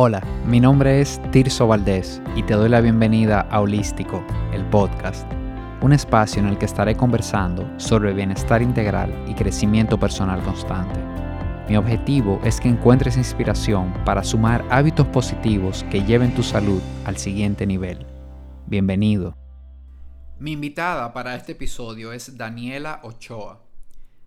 Hola, mi nombre es Tirso Valdés y te doy la bienvenida a Holístico, el podcast, un espacio en el que estaré conversando sobre bienestar integral y crecimiento personal constante. Mi objetivo es que encuentres inspiración para sumar hábitos positivos que lleven tu salud al siguiente nivel. Bienvenido. Mi invitada para este episodio es Daniela Ochoa.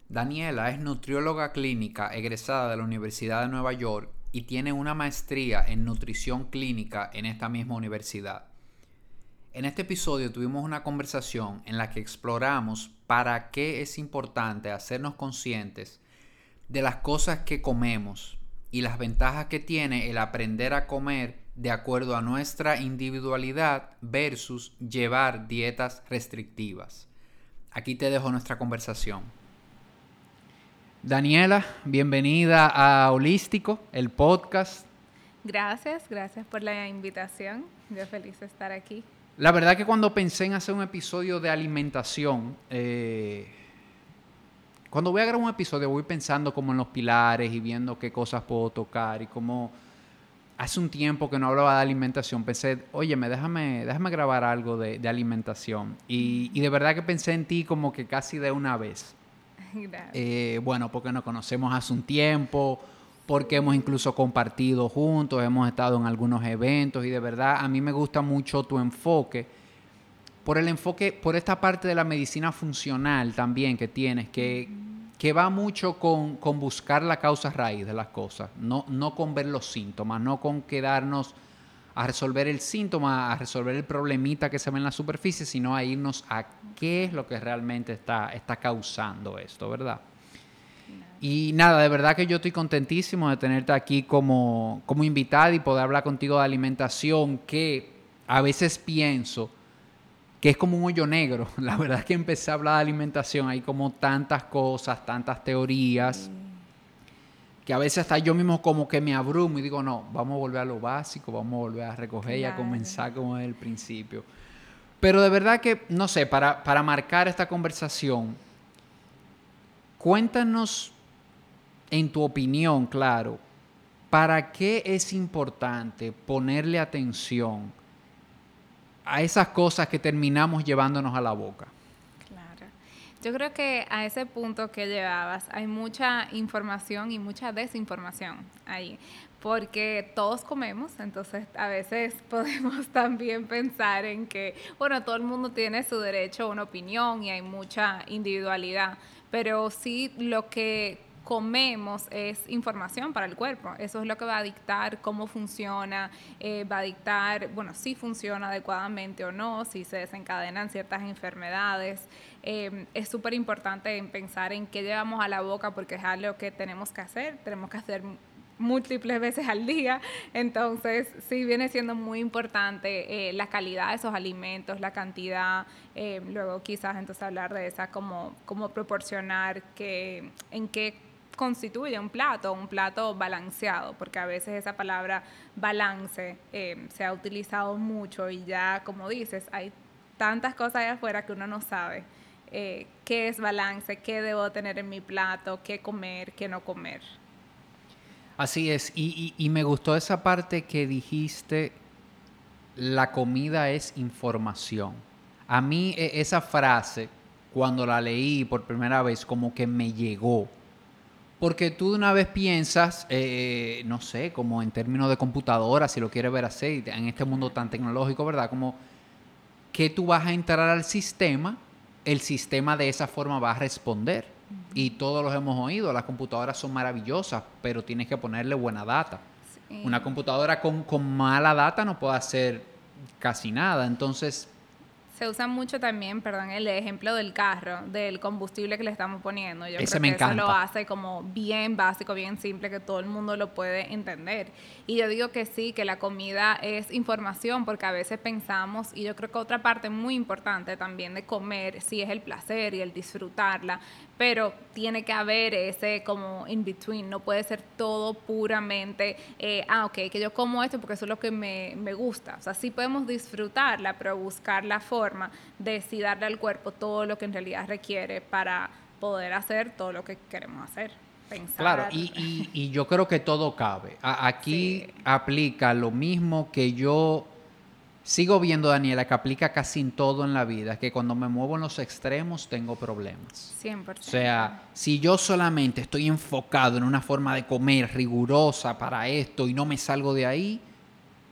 Daniela es nutrióloga clínica egresada de la Universidad de Nueva York y tiene una maestría en nutrición clínica en esta misma universidad. En este episodio tuvimos una conversación en la que exploramos para qué es importante hacernos conscientes de las cosas que comemos y las ventajas que tiene el aprender a comer de acuerdo a nuestra individualidad versus llevar dietas restrictivas. Aquí te dejo nuestra conversación. Daniela, bienvenida a Holístico, el podcast. Gracias, gracias por la invitación. Yo feliz de estar aquí. La verdad que cuando pensé en hacer un episodio de alimentación, eh, cuando voy a grabar un episodio voy pensando como en los pilares y viendo qué cosas puedo tocar y como hace un tiempo que no hablaba de alimentación, pensé, oye, déjame, déjame grabar algo de, alimentación. Y, y, de verdad que pensé en ti como que casi de una vez. Eh, bueno, porque nos conocemos hace un tiempo, porque hemos incluso compartido juntos, hemos estado en algunos eventos y de verdad a mí me gusta mucho tu enfoque, por el enfoque, por esta parte de la medicina funcional también que tienes, que, que va mucho con, con, buscar la causa raíz de las cosas, no, no con ver los síntomas, no con quedarnos a resolver el síntoma, a resolver el problemita que se ve en la superficie, sino a irnos a qué es lo que realmente está, está causando esto, ¿verdad? Y nada, de verdad que yo estoy contentísimo de tenerte aquí como, como invitada y poder hablar contigo de alimentación, que a veces pienso que es como un hoyo negro. La verdad es que empecé a hablar de alimentación, hay como tantas cosas, tantas teorías que a veces hasta yo mismo como que me abrumo y digo, no, vamos a volver a lo básico, vamos a volver a recoger y a comenzar como desde el principio. Pero de verdad que, no sé, para, para marcar esta conversación, cuéntanos en tu opinión, claro, ¿para qué es importante ponerle atención a esas cosas que terminamos llevándonos a la boca? Yo creo que a ese punto que llevabas hay mucha información y mucha desinformación ahí, porque todos comemos, entonces a veces podemos también pensar en que, bueno, todo el mundo tiene su derecho a una opinión y hay mucha individualidad, pero sí lo que comemos es información para el cuerpo. Eso es lo que va a dictar cómo funciona, eh, va a dictar, bueno, si funciona adecuadamente o no, si se desencadenan ciertas enfermedades. Eh, es súper importante pensar en qué llevamos a la boca porque es algo que tenemos que hacer, tenemos que hacer múltiples veces al día. Entonces, sí viene siendo muy importante eh, la calidad de esos alimentos, la cantidad. luego quizás entonces hablar de esa, como, cómo proporcionar que, en qué constituye un plato, un plato balanceado, porque a veces esa palabra balance eh, se ha utilizado mucho y ya, como dices, hay tantas cosas allá afuera que uno no sabe eh, qué es balance, qué debo tener en mi plato, qué comer, qué no comer. Así es, y, y me gustó esa parte que dijiste, la comida es información. A mí e, esa frase, cuando la leí por primera vez, como que me llegó porque tú de una vez piensas, eh, no sé, como en términos de computadora, si lo quieres ver así, en este mundo tan tecnológico, ¿verdad? Como que tú vas a entrar al sistema, el sistema de esa forma va a responder. Y todos los hemos oído, las computadoras son maravillosas, pero tienes que ponerle buena data. Una computadora con, con mala data no puede hacer casi nada. Entonces, se usa mucho también, perdón, el ejemplo del carro, del combustible que le estamos poniendo. Yo Ese creo me que encanta. eso lo hace como bien básico, bien simple, que todo el mundo lo puede entender. Y yo digo que sí, que la comida es información, porque a veces pensamos, y yo creo que otra parte muy importante también de comer, sí es el placer y el disfrutarla, pero tiene que haber ese como in between, no puede ser todo puramente, eh, ah, ok, que yo como esto porque eso es lo que me, me gusta. O sea, sí podemos disfrutarla, pero buscar la forma de sí darle al cuerpo todo lo que en realidad requiere para poder hacer todo lo que queremos hacer. pensar. Claro, y, yo creo que todo cabe. aquí aplica lo mismo que yo sigo viendo, Daniela, que aplica casi en todo en la vida, que cuando me muevo en los extremos tengo problemas. 100%. O sea, si yo solamente estoy enfocado en una forma de comer rigurosa para esto y no me salgo de ahí,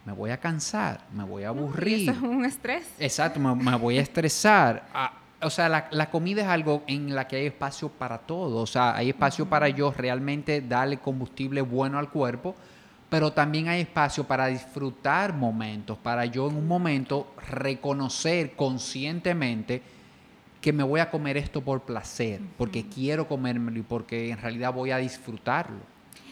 me voy a cansar, me voy a aburrir. eso es un estrés. Exacto, me, voy a estresar. Ah, o sea, la, comida es algo en la que hay espacio para todo. O sea, hay espacio para yo realmente darle combustible bueno al cuerpo, pero también hay espacio para disfrutar momentos, para yo en un momento reconocer conscientemente que me voy a comer esto por placer, porque quiero comérmelo y porque en realidad voy a disfrutarlo.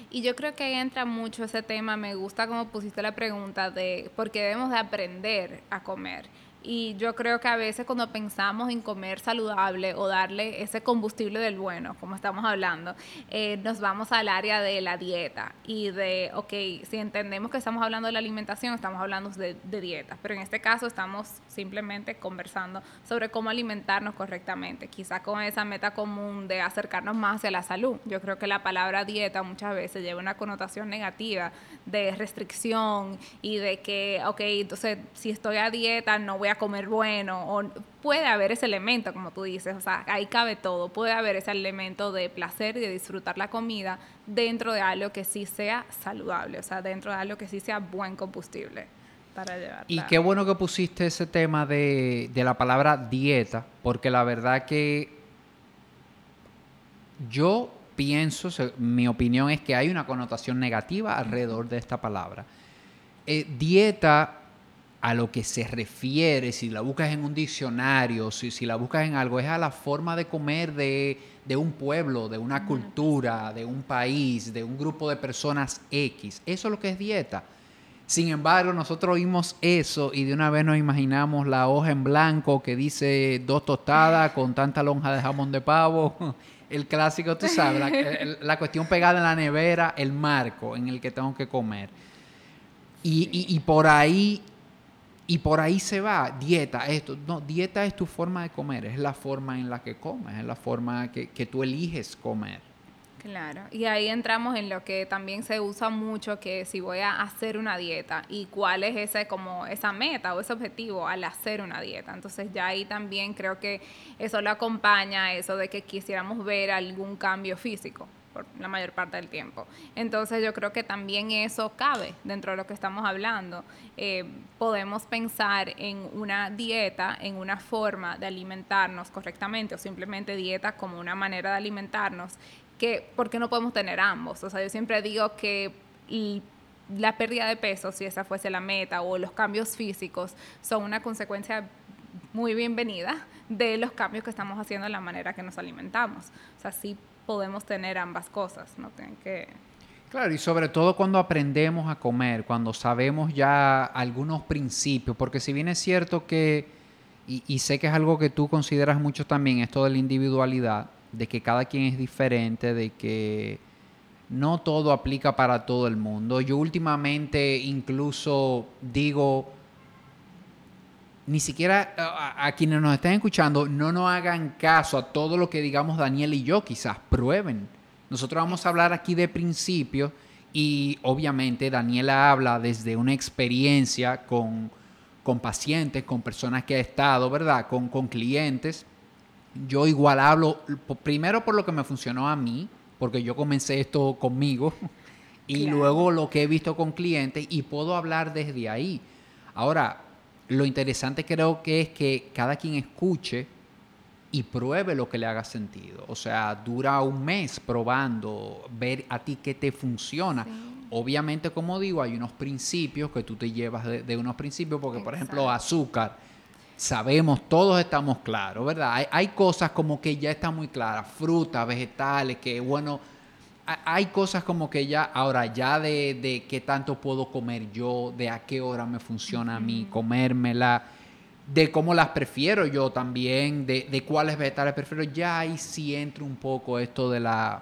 Y yo creo que ahí entra mucho ese tema, me gusta como pusiste la pregunta de por qué debemos de aprender a comer. Y yo creo que a veces cuando pensamos en comer saludable o darle ese combustible del bueno, como estamos hablando, eh, nos vamos al área de la dieta y de, ok, si entendemos que estamos hablando de la alimentación, estamos hablando de, de dieta, pero en este caso estamos simplemente conversando sobre cómo alimentarnos correctamente, quizás con esa meta común de acercarnos más hacia la salud. Yo creo que la palabra dieta muchas veces lleva una connotación negativa de restricción y de que, ok, entonces si estoy a dieta no voy a comer bueno, o puede haber ese elemento, como tú dices, o sea, ahí cabe todo, puede haber ese elemento de placer y de disfrutar la comida dentro de algo que sí sea saludable, o sea, dentro de algo que sí sea buen combustible para llevar. Y qué bueno que pusiste ese tema de, de la palabra dieta, porque la verdad que yo pienso, mi opinión es que hay una connotación negativa alrededor de esta palabra. Eh, dieta a lo que se refiere, si la buscas en un diccionario, si, si la buscas en algo, es a la forma de comer de, un pueblo, de una cultura, de un país, de un grupo de personas X. Eso es lo que es dieta. Sin embargo, nosotros oímos eso y de una vez nos imaginamos la hoja en blanco que dice dos tostadas con tanta lonja de jamón de pavo. El clásico, tú sabes, la, la cuestión pegada en la nevera, el marco en el que tengo que comer. Y, y, y por ahí y por ahí se va, dieta, esto. No, dieta es tu forma de comer, es la forma en la que comes, es la forma que, que tú eliges comer. Claro, y ahí entramos en lo que también se usa mucho, que si voy a hacer una dieta y cuál es ese como esa meta o ese objetivo al hacer una dieta. Entonces ya ahí también creo que eso lo acompaña, eso de que quisiéramos ver algún cambio físico la mayor parte del tiempo. Entonces yo creo que también eso cabe dentro de lo que estamos hablando. Eh, podemos pensar en una dieta, en una forma de alimentarnos correctamente o simplemente dieta como una manera de alimentarnos, que ¿por qué no podemos tener ambos? O sea, yo siempre digo que la pérdida de peso, si esa fuese la meta, o los cambios físicos, son una consecuencia muy bienvenida de los cambios que estamos haciendo en la manera que nos alimentamos. O sea, sí podemos tener ambas cosas, no tienen que... Claro, y sobre todo cuando aprendemos a comer, cuando sabemos ya algunos principios, porque si bien es cierto que, y, sé que es algo que tú consideras mucho también, esto de la individualidad, de que cada quien es diferente, de que no todo aplica para todo el mundo. Yo últimamente incluso digo, ni siquiera a, quienes nos estén escuchando, no nos hagan caso a todo lo que digamos Daniel y yo, quizás prueben. Nosotros vamos a hablar aquí de principios y obviamente Daniela habla desde una experiencia con, con pacientes, con personas que ha estado, ¿verdad? Con, con clientes. Yo igual hablo primero por lo que me funcionó a mí, porque yo comencé esto conmigo, y luego lo que he visto con clientes y puedo hablar desde ahí. Ahora, lo interesante creo que es que cada quien escuche y pruebe lo que le haga sentido. O sea, dura un mes probando, ver a ti qué te funciona. Obviamente, como digo, hay unos principios que tú te llevas de, unos principios, porque por ejemplo, azúcar, sabemos, todos estamos claros, ¿verdad? Hay, hay cosas como que ya están muy claras, frutas, vegetales, que bueno hay cosas como que ya, ahora ya de, de, qué tanto puedo comer yo, de a qué hora me funciona a mí comérmela, de cómo las prefiero yo también, de, de cuáles vegetales prefiero, ya ahí sí entra un poco esto de la,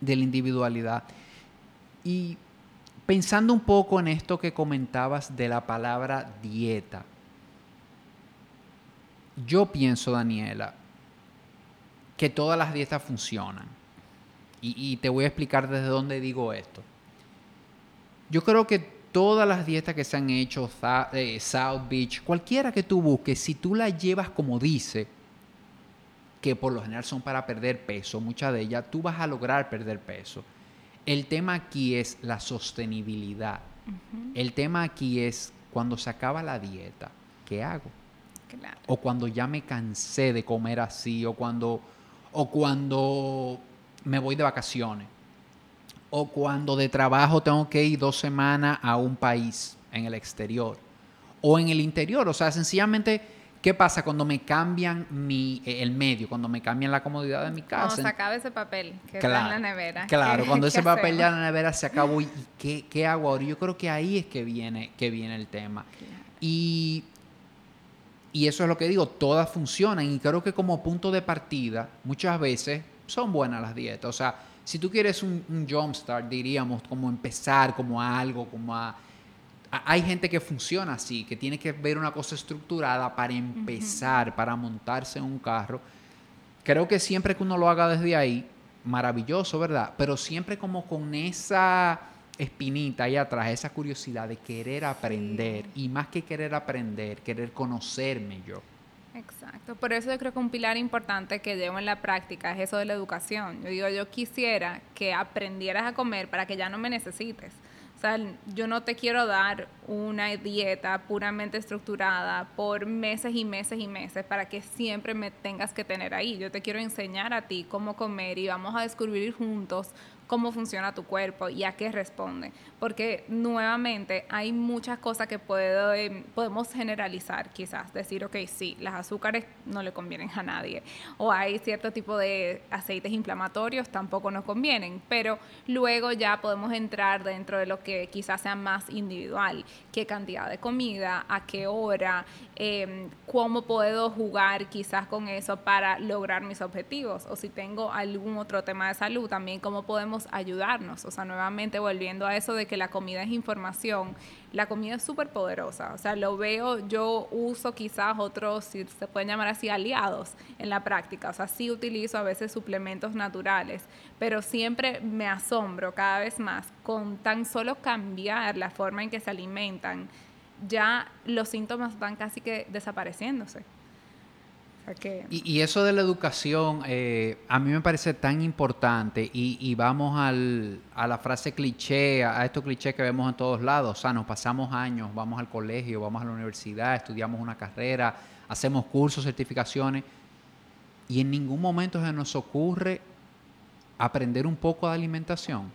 de la individualidad. Y pensando un poco en esto que comentabas de la palabra dieta, yo pienso, Daniela, que todas las dietas funcionan y, te voy a explicar desde dónde digo esto. Yo creo que todas las dietas que se han hecho, eh, South Beach, cualquiera que tú busques, si tú las llevas como dice, que por lo general son para perder peso, muchas de ellas, tú vas a lograr perder peso. El tema aquí es la sostenibilidad. El tema aquí es cuando se acaba la dieta, ¿qué hago? O cuando ya me cansé de comer así, o cuando, o cuando me voy de vacaciones, o cuando de trabajo tengo que ir dos semanas a un país en el exterior, o en el interior. O sea, sencillamente ¿Qué pasa cuando me cambian mi, eh, el medio, cuando me cambian la comodidad de mi casa? Cuando se acaba ese papel que está en la nevera. Claro, cuando ese papel ya en la nevera se acabó, ¿y qué, qué, hago ahora? Yo creo que ahí es que viene, que viene el tema. Y, y eso es lo que digo, todas funcionan y creo que como punto de partida, muchas veces son buenas las dietas. O sea, si tú quieres un, un jumpstart, diríamos, como empezar como a algo, como a hay gente que funciona así, que tiene que ver una cosa estructurada para empezar, para montarse en un carro. Creo que siempre que uno lo haga desde ahí, maravilloso, ¿verdad? Pero siempre como con esa espinita ahí atrás, esa curiosidad de querer aprender y más que querer aprender, querer conocerme yo. Exacto, por eso yo creo que un pilar importante que llevo en la práctica es eso de la educación. Yo digo, yo quisiera que aprendieras a comer para que ya no me necesites. O sea, yo no te quiero dar una dieta puramente estructurada por meses y meses y meses para que siempre me tengas que tener ahí. Yo te quiero enseñar a ti cómo comer y vamos a descubrir juntos cómo funciona tu cuerpo y a qué responde. Porque nuevamente hay muchas cosas que em, podemos generalizar, quizás decir, ok, sí, las azúcares no le convienen a nadie. O hay cierto tipo de aceites inflamatorios, tampoco nos convienen. Pero luego ya podemos entrar dentro de lo que quizás sea más individual. ¿Qué cantidad de comida? ¿A qué hora? Em, ¿Cómo puedo jugar quizás con eso para lograr mis objetivos? O si tengo algún otro tema de salud, también cómo podemos ayudarnos. O sea, nuevamente volviendo a eso de que la comida es información, la comida es súper poderosa. O sea, lo veo, yo uso quizás otros, si se pueden llamar así, aliados en la práctica. O sea, sí utilizo a veces suplementos naturales, pero siempre me asombro cada vez más con tan solo cambiar la forma en que se alimentan, ya los síntomas van casi que desapareciéndose. Y, eso de la educación eh, a mí me parece tan importante y, vamos al, a la frase cliché, a, estos clichés que vemos en todos lados. O sea, nos pasamos años, vamos al colegio, vamos a la universidad, estudiamos una carrera, hacemos cursos, certificaciones y en ningún momento se nos ocurre aprender un poco de alimentación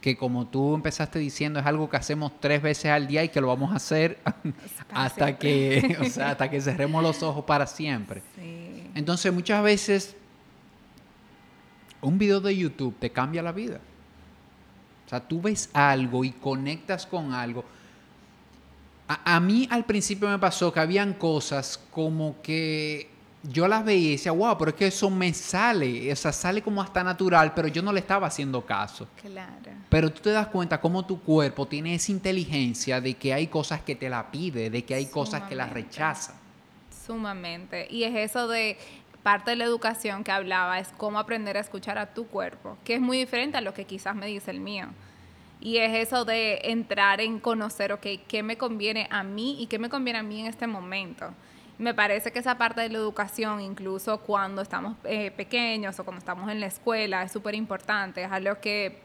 que como tú empezaste diciendo es algo que hacemos tres veces al día y que lo vamos a hacer hasta que, hasta que cerremos los ojos para siempre. Entonces muchas veces un video de YouTube te cambia la vida. O sea, tú ves algo y conectas con algo. A, a mí al principio me pasó que habían cosas como que yo las veía y decía, wow, pero es que eso me sale, o sea, sale como hasta natural, pero yo no le estaba haciendo caso. Claro. Pero tú te das cuenta cómo tu cuerpo tiene esa inteligencia de que hay cosas que te la pide, de que hay cosas que la rechaza. Sumamente. Y es eso de parte de la educación que hablaba, es cómo aprender a escuchar a tu cuerpo, que es muy diferente a lo que quizás me dice el mío. Y es eso de entrar en conocer, ok, qué me conviene a mí y qué me conviene a mí en este momento me parece que esa parte de la educación, incluso cuando estamos eh, pequeños o cuando estamos en la escuela, es súper importante, es algo que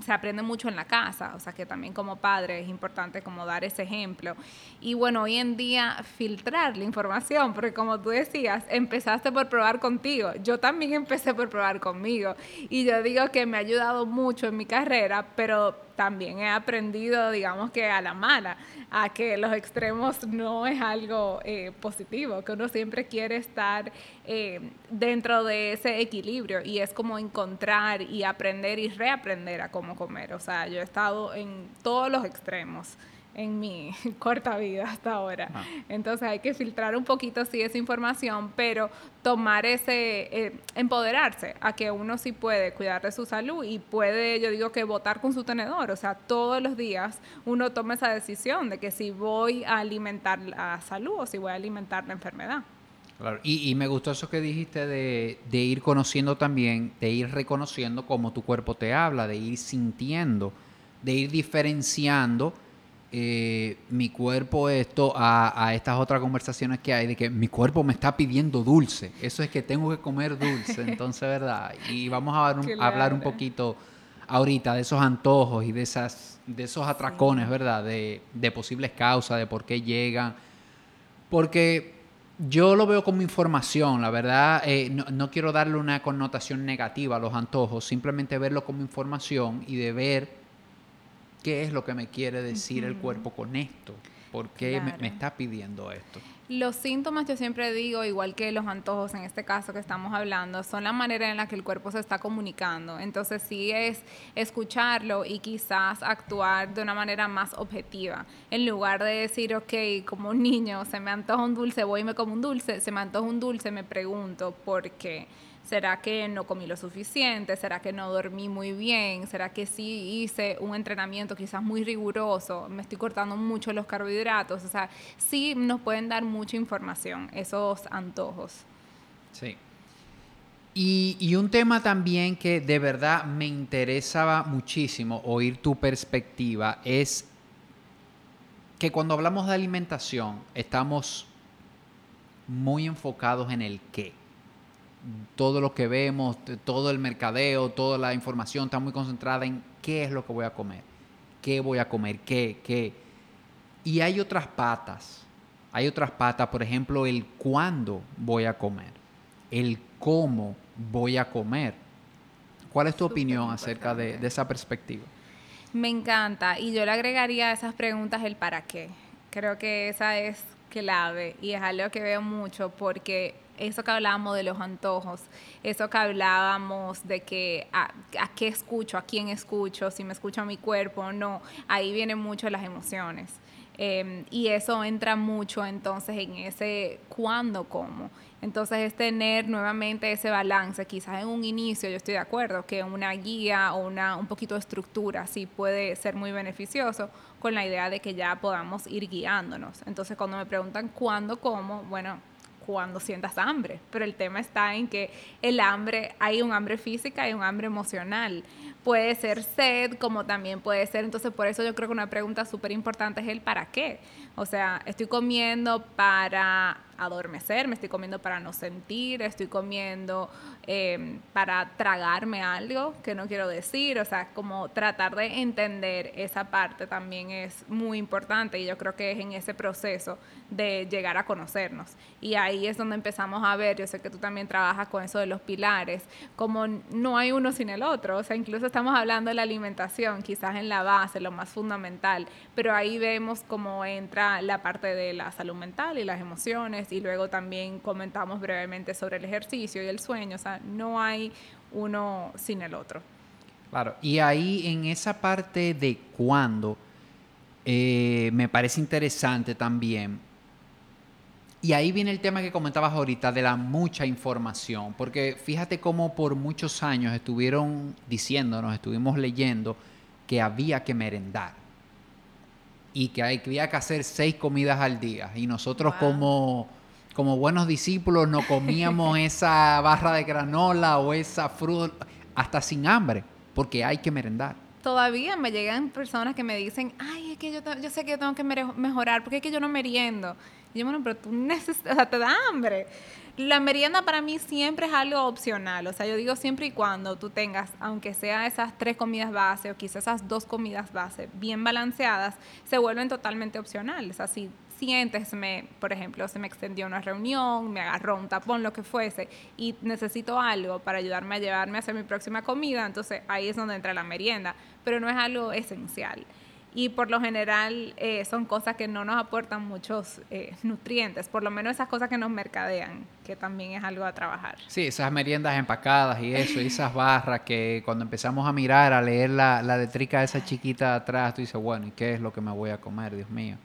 se aprende mucho en la casa, o sea que también como padre es importante como dar ese ejemplo. Y bueno, hoy en día filtrar la información, porque como tú decías, empezaste por probar contigo, yo también empecé por probar conmigo y yo digo que me ha ayudado mucho en mi carrera, pero también he aprendido, digamos que a la mala, a que los extremos no es algo eh, positivo, que uno siempre quiere estar eh, dentro de ese equilibrio y es como encontrar y aprender y reaprender a cómo comer. O sea, yo he estado en todos los extremos en mi corta vida hasta ahora. Ah. Entonces hay que filtrar un poquito sí esa información, pero tomar ese, eh, empoderarse a que uno sí puede cuidar de su salud y puede, yo digo que votar con su tenedor, o sea, todos los días uno toma esa decisión de que si voy a alimentar la salud o si voy a alimentar la enfermedad. Claro. Y, y, me gustó eso que dijiste de, de, ir conociendo también, de ir reconociendo cómo tu cuerpo te habla, de ir sintiendo, de ir diferenciando eh, mi cuerpo esto a, a, estas otras conversaciones que hay de que mi cuerpo me está pidiendo dulce. Eso es que tengo que comer dulce. Entonces, ¿verdad? Y vamos a, un, a hablar un poquito ahorita de esos antojos y de, esas, de esos atracones, ¿verdad? De, de posibles causas, de por qué llegan. Porque yo lo veo como información, la verdad, eh, no, no, quiero darle una connotación negativa a los antojos, simplemente verlo como información y de ver qué es lo que me quiere decir uh -huh. el cuerpo con esto, por qué claro. me, me, está pidiendo esto. Los síntomas, yo siempre digo, igual que los antojos en este caso que estamos hablando, son la manera en la que el cuerpo se está comunicando. Entonces sí es escucharlo y quizás actuar de una manera más objetiva. En lugar de decir, ok, como un niño, se me antoja un dulce, voy y me como un dulce, se me antoja un dulce, me pregunto por qué. ¿Será que no comí lo suficiente? ¿Será que no dormí muy bien? ¿Será que sí hice un entrenamiento quizás muy riguroso? ¿Me estoy cortando mucho los carbohidratos? O sea, sí nos pueden dar mucha información esos antojos. Sí. Y, y, un tema también que de verdad me interesaba muchísimo oír tu perspectiva es que cuando hablamos de alimentación estamos muy enfocados en el qué todo lo que vemos, todo el mercadeo, toda la información está muy concentrada en qué es lo que voy a comer, qué voy a comer, qué, qué. Y hay otras patas, hay otras patas, por ejemplo, el cuándo voy a comer, el cómo voy a comer. ¿Cuál es tu opinión acerca de, de esa perspectiva? Me encanta y yo le agregaría a esas preguntas el para qué. Creo que esa es clave y es algo que veo mucho porque eso que hablábamos de los antojos, eso que hablábamos de que a, qué escucho, a quién escucho, si me escucho a mi cuerpo o no, ahí vienen mucho las emociones. Eh, y eso entra mucho entonces en ese cuándo como. Entonces es tener nuevamente ese balance. Quizás en un inicio yo estoy de acuerdo que una guía o una, un poquito de estructura sí puede ser muy beneficioso con la idea de que ya podamos ir guiándonos. Entonces cuando me preguntan cuándo como, bueno, cuando sientas hambre, pero el tema está en que el hambre, hay un hambre física y un hambre emocional. Puede ser sed, como también puede ser, entonces por eso yo creo que una pregunta súper importante es el para qué. O sea, estoy comiendo para adormecer, me estoy comiendo para no sentir, estoy comiendo eh, para tragarme algo que no quiero decir, o sea, como tratar de entender esa parte también es muy importante y yo creo que es en ese proceso de llegar a conocernos. Y ahí es donde empezamos a ver, yo sé que tú también trabajas con eso de los pilares, como no hay uno sin el otro, o sea, incluso estamos hablando de la alimentación, quizás en la base, lo más fundamental, pero ahí vemos cómo entra la parte de la salud mental y las emociones y luego también comentamos brevemente sobre el ejercicio y el sueño, o sea, no hay uno sin el otro. Claro, y ahí en esa parte de cuándo, eh, me parece interesante también. Y ahí viene el tema que comentabas ahorita de la mucha información, porque fíjate cómo por muchos años estuvieron diciéndonos, estuvimos leyendo que había que merendar y que había que hacer seis comidas al día. Y nosotros wow. como, como buenos discípulos no comíamos esa barra de granola o esa fruta hasta sin hambre, porque hay que merendar. Todavía me llegan personas que me dicen, ay, es que yo, yo sé que yo tengo que mejorar, porque es que yo no meriendo. Yo, bueno, pero tú necesitas, o sea, te da hambre. La merienda para mí siempre es algo opcional, o sea, yo digo siempre y cuando tú tengas, aunque sea esas tres comidas base o quizás esas dos comidas base bien balanceadas, se vuelven totalmente opcionales. Así sientes, me, por ejemplo, se me extendió una reunión, me agarró un tapón, lo que fuese, y necesito algo para ayudarme a llevarme a hacer mi próxima comida, entonces ahí es donde entra la merienda, pero no es algo esencial y por lo general eh, son cosas que no nos aportan muchos eh, nutrientes, por lo menos esas cosas que nos mercadean, que también es algo a trabajar. Sí, esas meriendas empacadas y eso, y esas barras que cuando empezamos a mirar, a leer la, la letrica de esa chiquita atrás, tú dices, bueno, ¿y qué es lo que me voy a comer, Dios mío?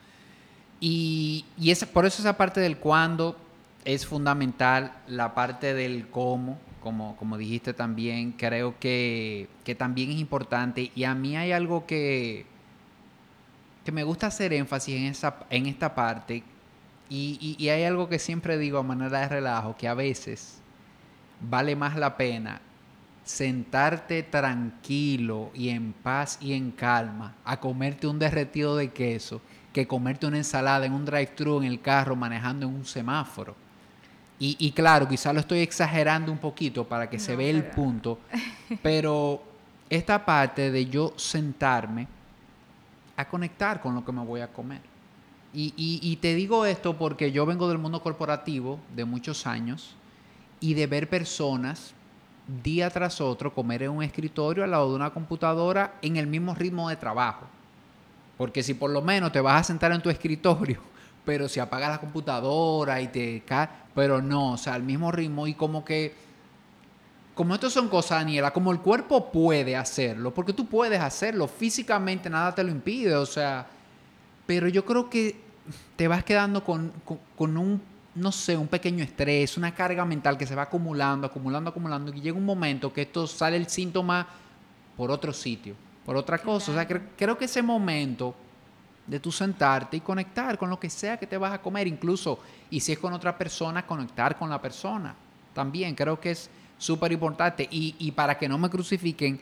Y, y esa, por eso esa parte del cuándo es fundamental, la parte del cómo, como, como dijiste también, creo que, que también es importante. Y a mí hay algo que, que me gusta hacer énfasis en, esa, en esta parte, Y, y, hay algo que siempre digo a manera de relajo, que a veces vale más la pena sentarte tranquilo y en paz y en calma a comerte un derretido de queso que comerte una ensalada en un drive-thru en el carro manejando en un semáforo. Y, y claro, quizá lo estoy exagerando un poquito para que se vea el punto, pero esta parte de yo sentarme a conectar con lo que me voy a comer. Y, te digo esto porque yo vengo del mundo corporativo de muchos años y de ver personas día tras otro comer en un escritorio al lado de una computadora en el mismo ritmo de trabajo. Porque si por lo menos te vas a sentar en tu escritorio, pero si apagas la computadora y te cae, pero no, o sea, al mismo ritmo y como que, como esto son cosas, Daniela, como el cuerpo puede hacerlo, porque tú puedes hacerlo, físicamente nada te lo impide, o sea, pero yo creo que te vas quedando con, un, no sé, un pequeño estrés, una carga mental que se va acumulando, acumulando, acumulando, y llega un momento que esto sale el síntoma por otro sitio, por otra cosa. O sea, creo que ese momento de tú sentarte y conectar con lo que sea que te vas a comer, incluso, y si es con otra persona, conectar con la persona. También creo que es súper importante. Y, y, para que no me crucifiquen,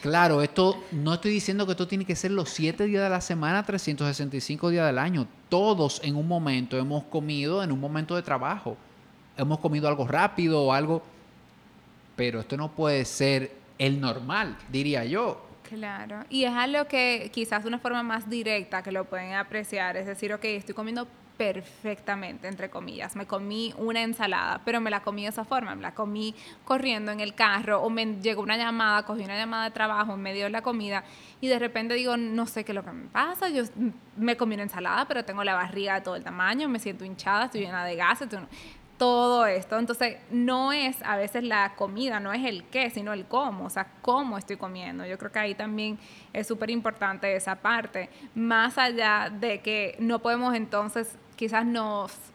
claro, esto no estoy diciendo que esto tiene que ser los siete días de la semana, 365 días del año. Todos en un momento hemos comido, en un momento de trabajo, hemos comido algo rápido o algo, pero esto no puede ser el normal, diría yo. Claro, y es algo que quizás de una forma más directa que lo pueden apreciar, es decir, ok, estoy comiendo perfectamente, entre comillas. Me comí una ensalada, pero me la comí de esa forma, me la comí corriendo en el carro o me llegó una llamada, cogí una llamada de trabajo en medio de la comida y de repente digo, no sé qué es lo que me pasa, yo me comí una ensalada, pero tengo la barriga de todo el tamaño, me siento hinchada, estoy llena de gases, todo esto. Entonces, no es a veces la comida, no es el qué, sino el cómo, o sea, cómo estoy comiendo. Yo creo que ahí también es súper importante esa parte, más allá de que no podemos entonces, quizás nos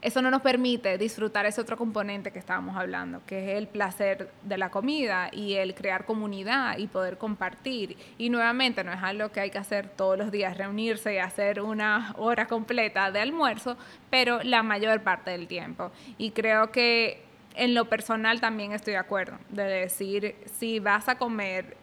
eso no nos permite disfrutar ese otro componente que estábamos hablando, que es el placer de la comida y el crear comunidad y poder compartir. Y nuevamente no es algo que hay que hacer todos los días, reunirse y hacer una hora completa de almuerzo, pero la mayor parte del tiempo. Y creo que en lo personal también estoy de acuerdo, de decir, si vas a comer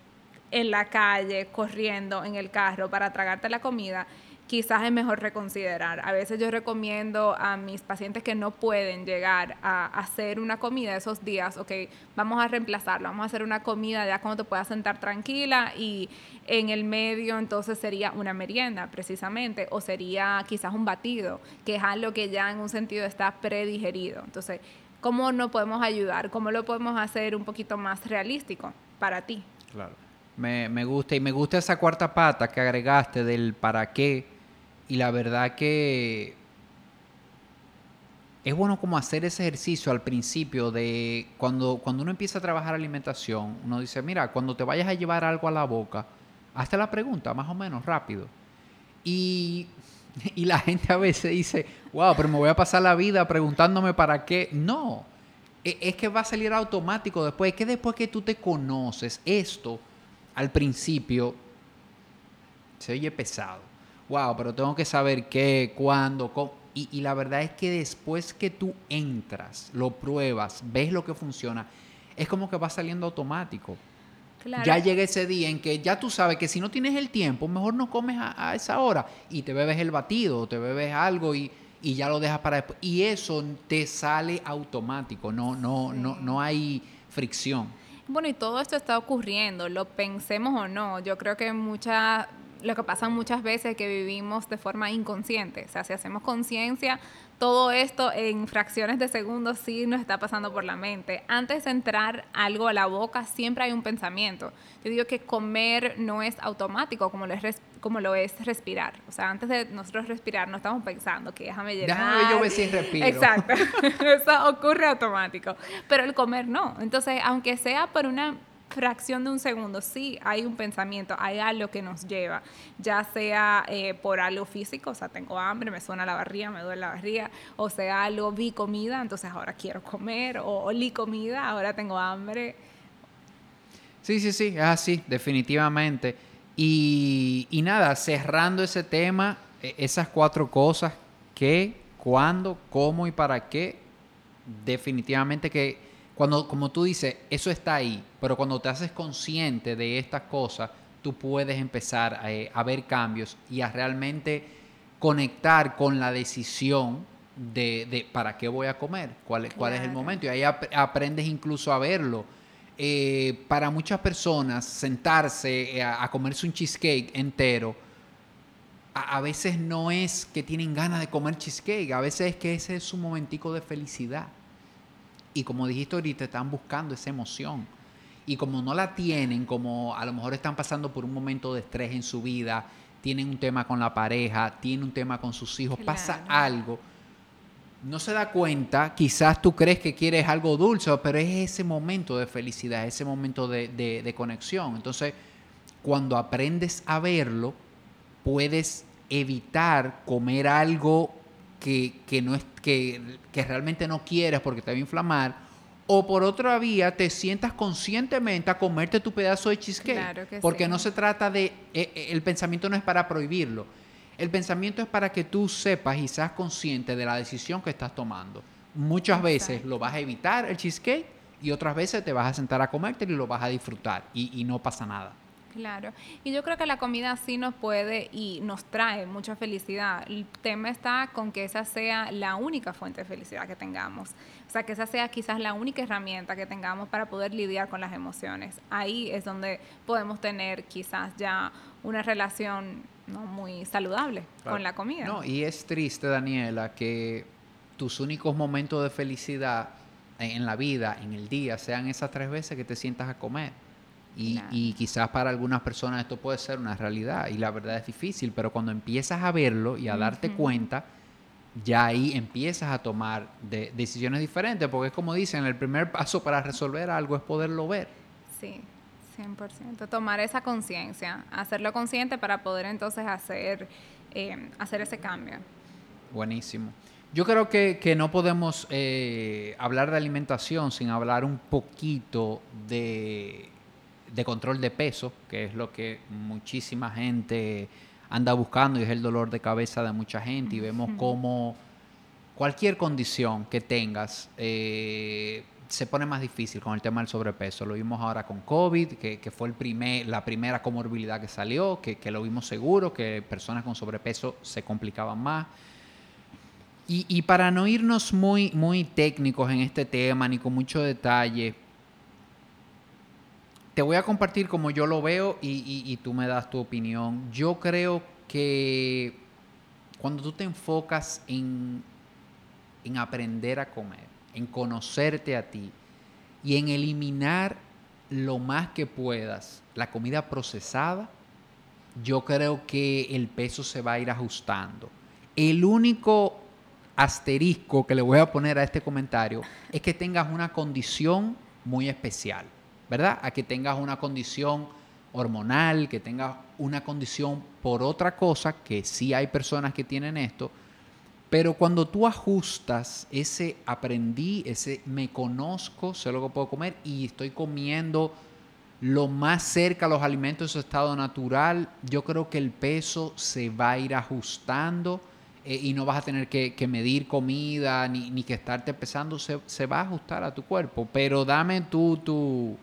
en la calle, corriendo en el carro para tragarte la comida, quizás es mejor reconsiderar. A veces yo recomiendo a mis pacientes que no pueden llegar a hacer una comida esos días, ok, vamos a reemplazarlo, vamos a hacer una comida ya cuando te puedas sentar tranquila y en el medio entonces sería una merienda precisamente o sería quizás un batido, que es algo que ya en un sentido está predigerido. Entonces, ¿cómo no podemos ayudar? ¿Cómo lo podemos hacer un poquito más realístico para ti? Claro. Me, me gusta y me gusta esa cuarta pata que agregaste del para qué y la verdad que es bueno como hacer ese ejercicio al principio de cuando, cuando uno empieza a trabajar alimentación, uno dice, mira, cuando te vayas a llevar algo a la boca, hazte la pregunta más o menos rápido. Y, y la gente a veces dice, wow, pero me voy a pasar la vida preguntándome para qué. No, e, es que va a salir automático después. Es que después que tú te conoces, esto al principio se oye pesado wow, pero tengo que saber qué, cuándo, cómo. Y, la verdad es que después que tú entras, lo pruebas, ves lo que funciona, es como que va saliendo automático. Ya llega ese día en que ya tú sabes que si no tienes el tiempo, mejor no comes a, esa hora y te bebes el batido, te bebes algo y, y, ya lo dejas para después. Y eso te sale automático, no, no, no, no hay fricción. Bueno, y todo esto está ocurriendo, lo pensemos o no. Yo creo que muchas lo que pasa muchas veces es que vivimos de forma inconsciente. O sea, si hacemos conciencia, todo esto en fracciones de segundos sí nos está pasando por la mente. Antes de entrar algo a la boca, siempre hay un pensamiento. Yo digo que comer no es automático como lo es, como lo es respirar. O sea, antes de nosotros respirar, no estamos pensando que déjame llenar. Déjame yo ver si respiro. Exacto. Eso ocurre automático. Pero el comer no. Entonces, aunque sea por una fracción de un segundo, sí hay un pensamiento, hay algo que nos lleva, ya sea eh, por algo físico, o sea, tengo hambre, me suena la barriga, me duele la barriga, o sea, algo vi comida, entonces ahora quiero comer, o olí comida, ahora tengo hambre. Sí, sí, sí, es así, definitivamente. Y, y nada, cerrando ese tema, e, esas cuatro cosas qué, cuándo, cómo y para qué, definitivamente que cuando, como tú dices, eso está ahí, pero cuando te haces consciente de estas cosas, tú puedes empezar a, ver cambios y a realmente conectar con la decisión de, para qué voy a comer, cuál, cuál es el momento. Y ahí aprendes incluso a verlo. Eh, para muchas personas, sentarse a, a comerse un cheesecake entero, a, veces no es que tienen ganas de comer cheesecake, a veces es que ese es su momentico de felicidad. Y como dijiste ahorita, están buscando esa emoción. Y como no la tienen, como a lo mejor están pasando por un momento de estrés en su vida, tienen un tema con la pareja, tienen un tema con sus hijos, pasa algo, no se da cuenta, quizás tú crees que quieres algo dulce, pero es ese momento de felicidad, ese momento de, de conexión. Entonces, cuando aprendes a verlo, puedes evitar comer algo que, no es, que, realmente no quieres porque te va a inflamar. O por otra vía, te sientas conscientemente a comerte tu pedazo de cheesecake. porque no se trata de... Eh, eh, el pensamiento no es para prohibirlo. El pensamiento es para que tú sepas y seas consciente de la decisión que estás tomando. Muchas veces lo vas a evitar el cheesecake y otras veces te vas a sentar a comerte y lo vas a disfrutar y no pasa nada. Claro, y yo creo que la comida sí nos puede y nos trae mucha felicidad. El tema está con que esa sea la única fuente de felicidad que tengamos. O sea, que esa sea quizás la única herramienta que tengamos para poder lidiar con las emociones. Ahí es donde podemos tener quizás ya una relación no muy saludable con la comida. No, y es triste, Daniela, que tus únicos momentos de felicidad en la vida, en el día, sean esas tres veces que te sientas a comer y, quizás para algunas personas esto puede ser una realidad y la verdad es difícil, pero cuando empiezas a verlo y a darte cuenta, ya ahí empiezas a tomar decisiones diferentes, porque es como dicen, el primer paso para resolver algo es poderlo ver. Sí, 100%. Tomar esa conciencia, hacerlo consciente para poder entonces hacer, eh, hacer ese cambio. Buenísimo. Yo creo que, no podemos eh, hablar de alimentación sin hablar un poquito de de control de peso, que es lo que muchísima gente anda buscando y es el dolor de cabeza de mucha gente y vemos cómo cualquier condición que tengas eh, se pone más difícil con el tema del sobrepeso. Lo vimos ahora con COVID, que, fue el primer, la primera comorbilidad que salió, que, que, lo vimos seguro, que personas con sobrepeso se complicaban más. Y, y para no irnos muy, muy técnicos en este tema ni con mucho detalle, te voy a compartir como yo lo veo y, tú me das tu opinión. Yo creo que cuando tú te enfocas en, en aprender a comer, en conocerte a ti y en eliminar lo más que puedas la comida procesada, yo creo que el peso se va a ir ajustando. El único asterisco que le voy a poner a este comentario es que tengas una condición muy especial. ¿Verdad? A que tengas una condición hormonal, que tengas una condición por otra cosa, que sí hay personas que tienen esto, pero cuando tú ajustas ese aprendí, ese me conozco, sé lo que puedo comer y estoy comiendo lo más cerca a los alimentos de su estado natural, yo creo que el peso se va a ir ajustando eh, y no vas a tener que, medir comida ni, ni, que estarte pesando, se, se, va a ajustar a tu cuerpo. Pero dame tú tu,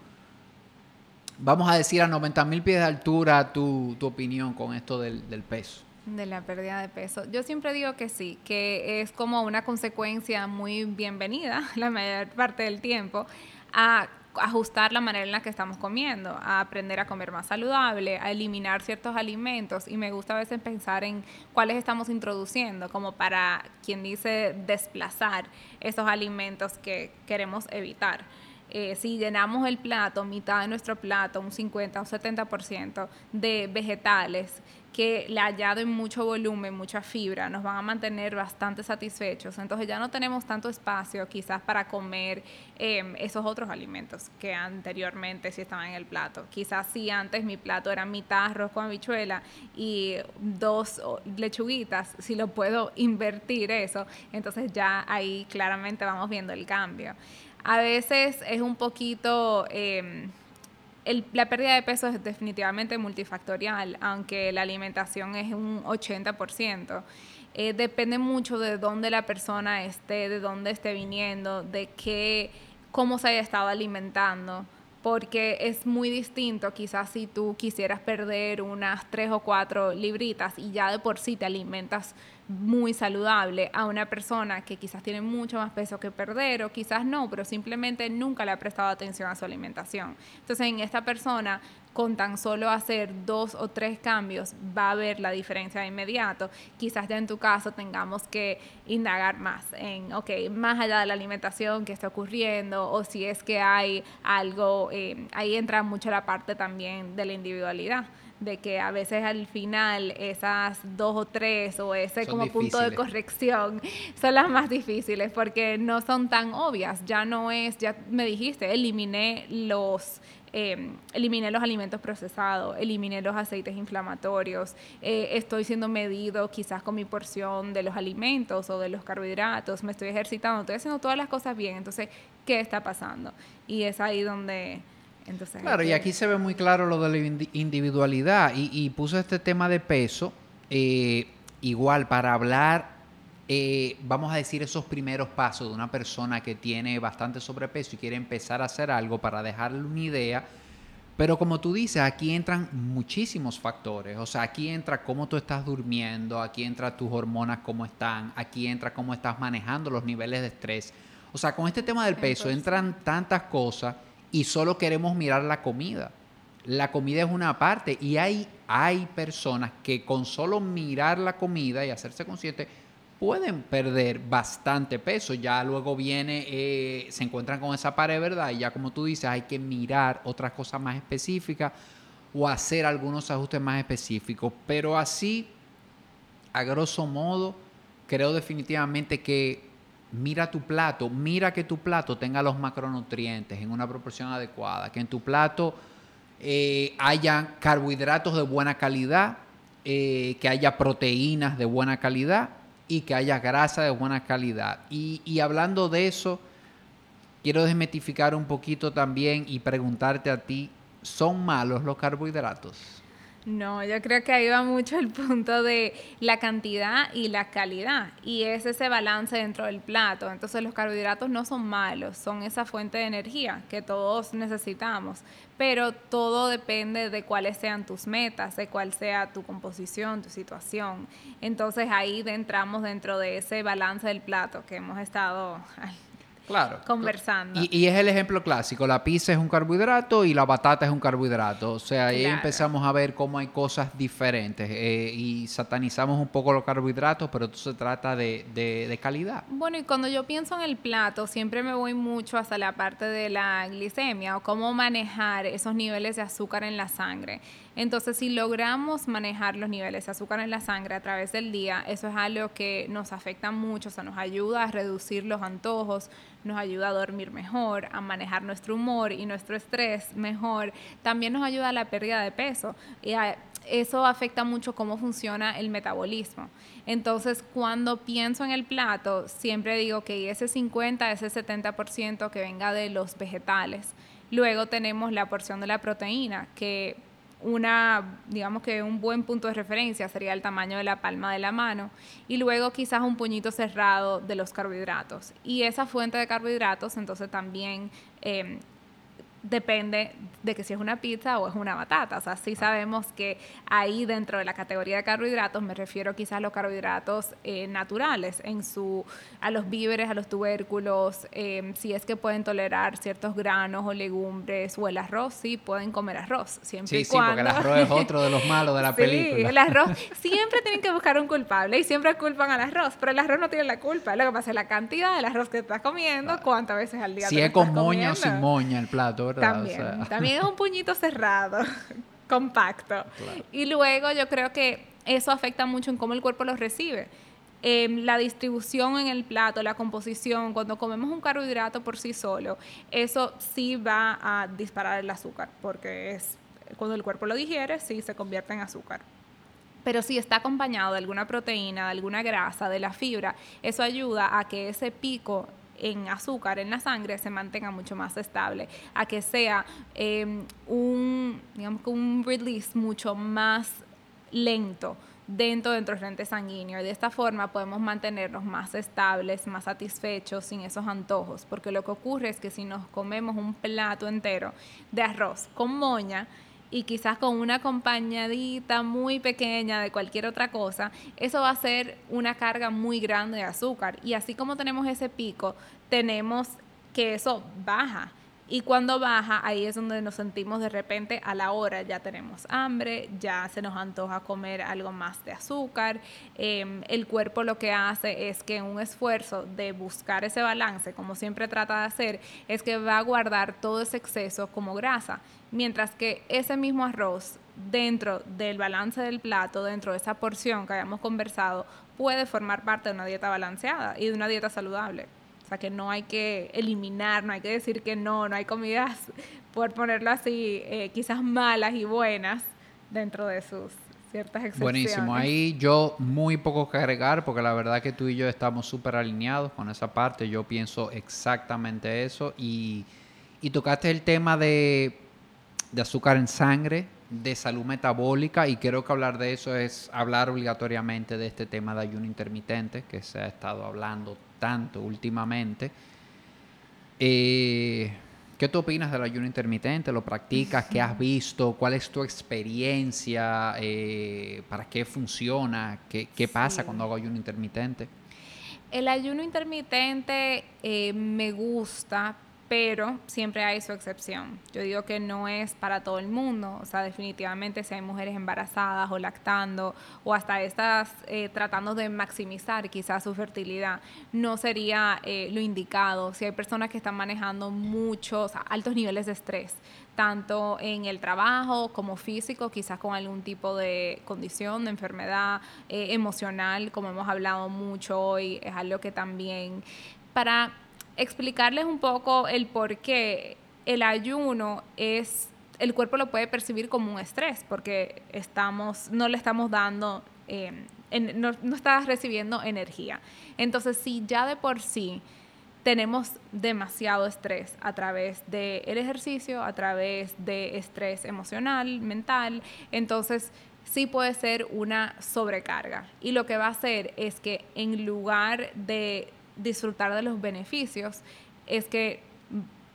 vamos a decir, a 90 mil pies de altura tu, opinión con esto del, peso. De la pérdida de peso. Yo siempre digo que sí, que es como una consecuencia muy bienvenida la mayor parte del tiempo a ajustar la manera en la que estamos comiendo, a aprender a comer más saludable, a eliminar ciertos alimentos y me gusta a veces pensar en cuáles estamos introduciendo como para quien dice desplazar esos alimentos que queremos evitar. Eh, si llenamos el plato, mitad de nuestro plato, un 50 o 70% de vegetales que le hallado en mucho volumen, mucha fibra, nos van a mantener bastante satisfechos. Entonces ya no tenemos tanto espacio quizás para comer em, esos otros alimentos que anteriormente sí estaban en el plato. Quizás si antes mi plato era mitad arroz con habichuela y dos lechuguitas, si lo puedo invertir eso, entonces ya ahí claramente vamos viendo el cambio a veces es un poquito em, la pérdida de peso es definitivamente multifactorial, aunque la alimentación es un 80%. Eh, depende mucho de dónde la persona esté, de dónde esté viniendo, de qué, cómo se haya estado alimentando porque es muy distinto quizás si tú quisieras perder unas tres o cuatro libritas y ya de por sí te alimentas muy saludable a una persona que quizás tiene mucho más peso que perder o quizás no, pero simplemente nunca le ha prestado atención a su alimentación. Entonces en esta persona con tan solo hacer dos o tres cambios va a ver la diferencia de inmediato. Quizás ya en tu caso tengamos que indagar más en, ok, más allá de la alimentación que está ocurriendo o si es que hay algo, eh, ahí entra mucho la parte también de la individualidad de que a veces al final esas dos o tres o ese como punto de corrección son las más difíciles porque no son tan obvias. Ya no es, ya me dijiste, eliminé los Em, eliminé los alimentos procesados, eliminé los aceites inflamatorios, eh, estoy siendo medido quizás con mi porción de los alimentos o de los carbohidratos, me estoy ejercitando, estoy haciendo todas las cosas bien, entonces, ¿qué está pasando? Y es ahí donde... Entonces, claro, y aquí se ve muy claro lo de la individualidad y, y puso este tema de peso, eh, igual para hablar eh, vamos a decir, esos primeros pasos de una persona que tiene bastante sobrepeso y quiere empezar a hacer algo para dejarle una idea. Pero como tú dices, aquí entran muchísimos factores. O sea, aquí entra cómo tú estás durmiendo, aquí entra tus hormonas cómo están, aquí entra cómo estás manejando los niveles de estrés. O sea, con este tema del peso entran tantas cosas y solo queremos mirar la comida. La comida es una parte y hay, hay personas que con solo mirar la comida y hacerse consciente pueden perder bastante peso. Ya luego viene, eh, se encuentran con esa pared, ¿verdad? Y ya como tú dices, hay que mirar otras cosas más específicas o hacer algunos ajustes más específicos. Pero así, a grosso modo, creo definitivamente que mira tu plato, mira que tu plato tenga los macronutrientes en una proporción adecuada, que en tu plato eh, haya carbohidratos de buena calidad, eh, que haya proteínas de buena calidad y que haya grasa de buena calidad. Y, hablando de eso, quiero desmetificar un poquito también y preguntarte a ti, ¿son malos los carbohidratos? No, yo creo que ahí va mucho el punto de la cantidad y la calidad. Y es ese balance dentro del plato. Entonces los carbohidratos no son malos, son esa fuente de energía que todos necesitamos. Pero todo depende de cuáles sean tus metas, de cuál sea tu composición, tu situación. Entonces ahí entramos dentro de ese balance del plato que hemos estado Claro. Conversando. Y, es el ejemplo clásico. La pizza es un carbohidrato y la batata es un carbohidrato. O sea, ahí empezamos a ver cómo hay cosas diferentes eh, y satanizamos un poco los carbohidratos, pero esto se trata de, de, calidad. Bueno, y cuando yo pienso en el plato, siempre me voy mucho hasta la parte de la glicemia o cómo manejar esos niveles de azúcar en la sangre. Entonces, si logramos manejar los niveles de azúcar en la sangre a través del día, eso es algo que nos afecta mucho, o sea, nos ayuda a reducir los antojos, nos ayuda a dormir mejor, a manejar nuestro humor y nuestro estrés mejor. También nos ayuda a la pérdida de peso. Y eso afecta mucho cómo funciona el metabolismo. Entonces, cuando pienso en el plato, siempre digo que ese 50, ese 70% que venga de los vegetales. Luego tenemos la porción de la proteína, que una, digamos que un buen punto de referencia sería el tamaño de la palma de la mano y luego quizás un puñito cerrado de los carbohidratos. Y esa fuente de carbohidratos entonces también eh, depende de que si es una pizza o es una batata. O sea, sí sabemos que ahí dentro de la categoría de carbohidratos, me refiero quizás a los carbohidratos eh, naturales, en su, a los víveres, a los tubérculos, em, si es que pueden tolerar ciertos granos o legumbres o el arroz, sí pueden comer arroz, siempre sí, Sí, porque el arroz es otro de los malos de la sí, película. el arroz, siempre tienen que buscar un culpable y siempre culpan al arroz, pero el arroz no tiene la culpa, lo que pasa es la cantidad del arroz que estás comiendo, cuántas veces al día Si es con moña o sin moña el plato, también, también es un puñito cerrado, compacto. Y luego yo creo que eso afecta mucho en cómo el cuerpo los recibe. Em, la distribución en el plato, la composición, cuando comemos un carbohidrato por sí solo, eso sí va a disparar el azúcar, porque es cuando el cuerpo lo digiere, sí se convierte en azúcar. Pero si está acompañado de alguna proteína, de alguna grasa, de la fibra, eso ayuda a que ese pico en azúcar en la sangre se mantenga mucho más estable, a que sea em, un, digamos, un release mucho más lento dentro del torrente sanguíneo. Y de esta forma podemos mantenernos más estables, más satisfechos, sin esos antojos. Porque lo que ocurre es que si nos comemos un plato entero de arroz con moña, y quizás con una acompañadita muy pequeña de cualquier otra cosa, eso va a ser una carga muy grande de azúcar. Y así como tenemos ese pico, tenemos que eso baja. Y cuando baja, ahí es donde nos sentimos de repente a la hora, ya tenemos hambre, ya se nos antoja comer algo más de azúcar. Em, el cuerpo lo que hace es que un esfuerzo de buscar ese balance, como siempre trata de hacer, es que va a guardar todo ese exceso como grasa. Mientras que ese mismo arroz dentro del balance del plato, dentro de esa porción que habíamos conversado, puede formar parte de una dieta balanceada y de una dieta saludable que no hay que eliminar, no hay que decir que no, no hay comidas, por ponerlo así, eh, quizás malas y buenas dentro de sus ciertas excepciones. Buenísimo, ahí yo muy poco que agregar porque la verdad que tú y yo estamos súper alineados con esa parte, yo pienso exactamente eso. Y, y tocaste el tema de, de azúcar en sangre, de salud metabólica y creo que hablar de eso es hablar obligatoriamente de este tema de ayuno intermitente que se ha estado hablando tanto últimamente. Eh, ¿Qué tú opinas del ayuno intermitente? ¿Lo practicas? ¿Qué has visto? ¿Cuál es tu experiencia? Eh, ¿Para qué funciona? ¿Qué, pasa cuando hago ayuno intermitente? El ayuno intermitente eh, me gusta, pero siempre hay su excepción. Yo digo que no es para todo el mundo, o sea, definitivamente si hay mujeres embarazadas o lactando o hasta estas eh, tratando de maximizar quizás su fertilidad, no sería eh, lo indicado. Si hay personas que están manejando muchos, altos niveles de estrés, tanto en el trabajo como físico, quizás con algún tipo de condición, de enfermedad eh, emocional, como hemos hablado mucho hoy, es algo que también para explicarles un poco el por qué el ayuno es, el cuerpo lo puede percibir como un estrés, porque estamos, no le estamos dando, em, no, no estás recibiendo energía. Entonces, si ya de por sí tenemos demasiado estrés a través del ejercicio, a través de estrés emocional, mental, entonces sí puede ser una sobrecarga. Y lo que va a hacer es que en lugar de disfrutar de los beneficios es que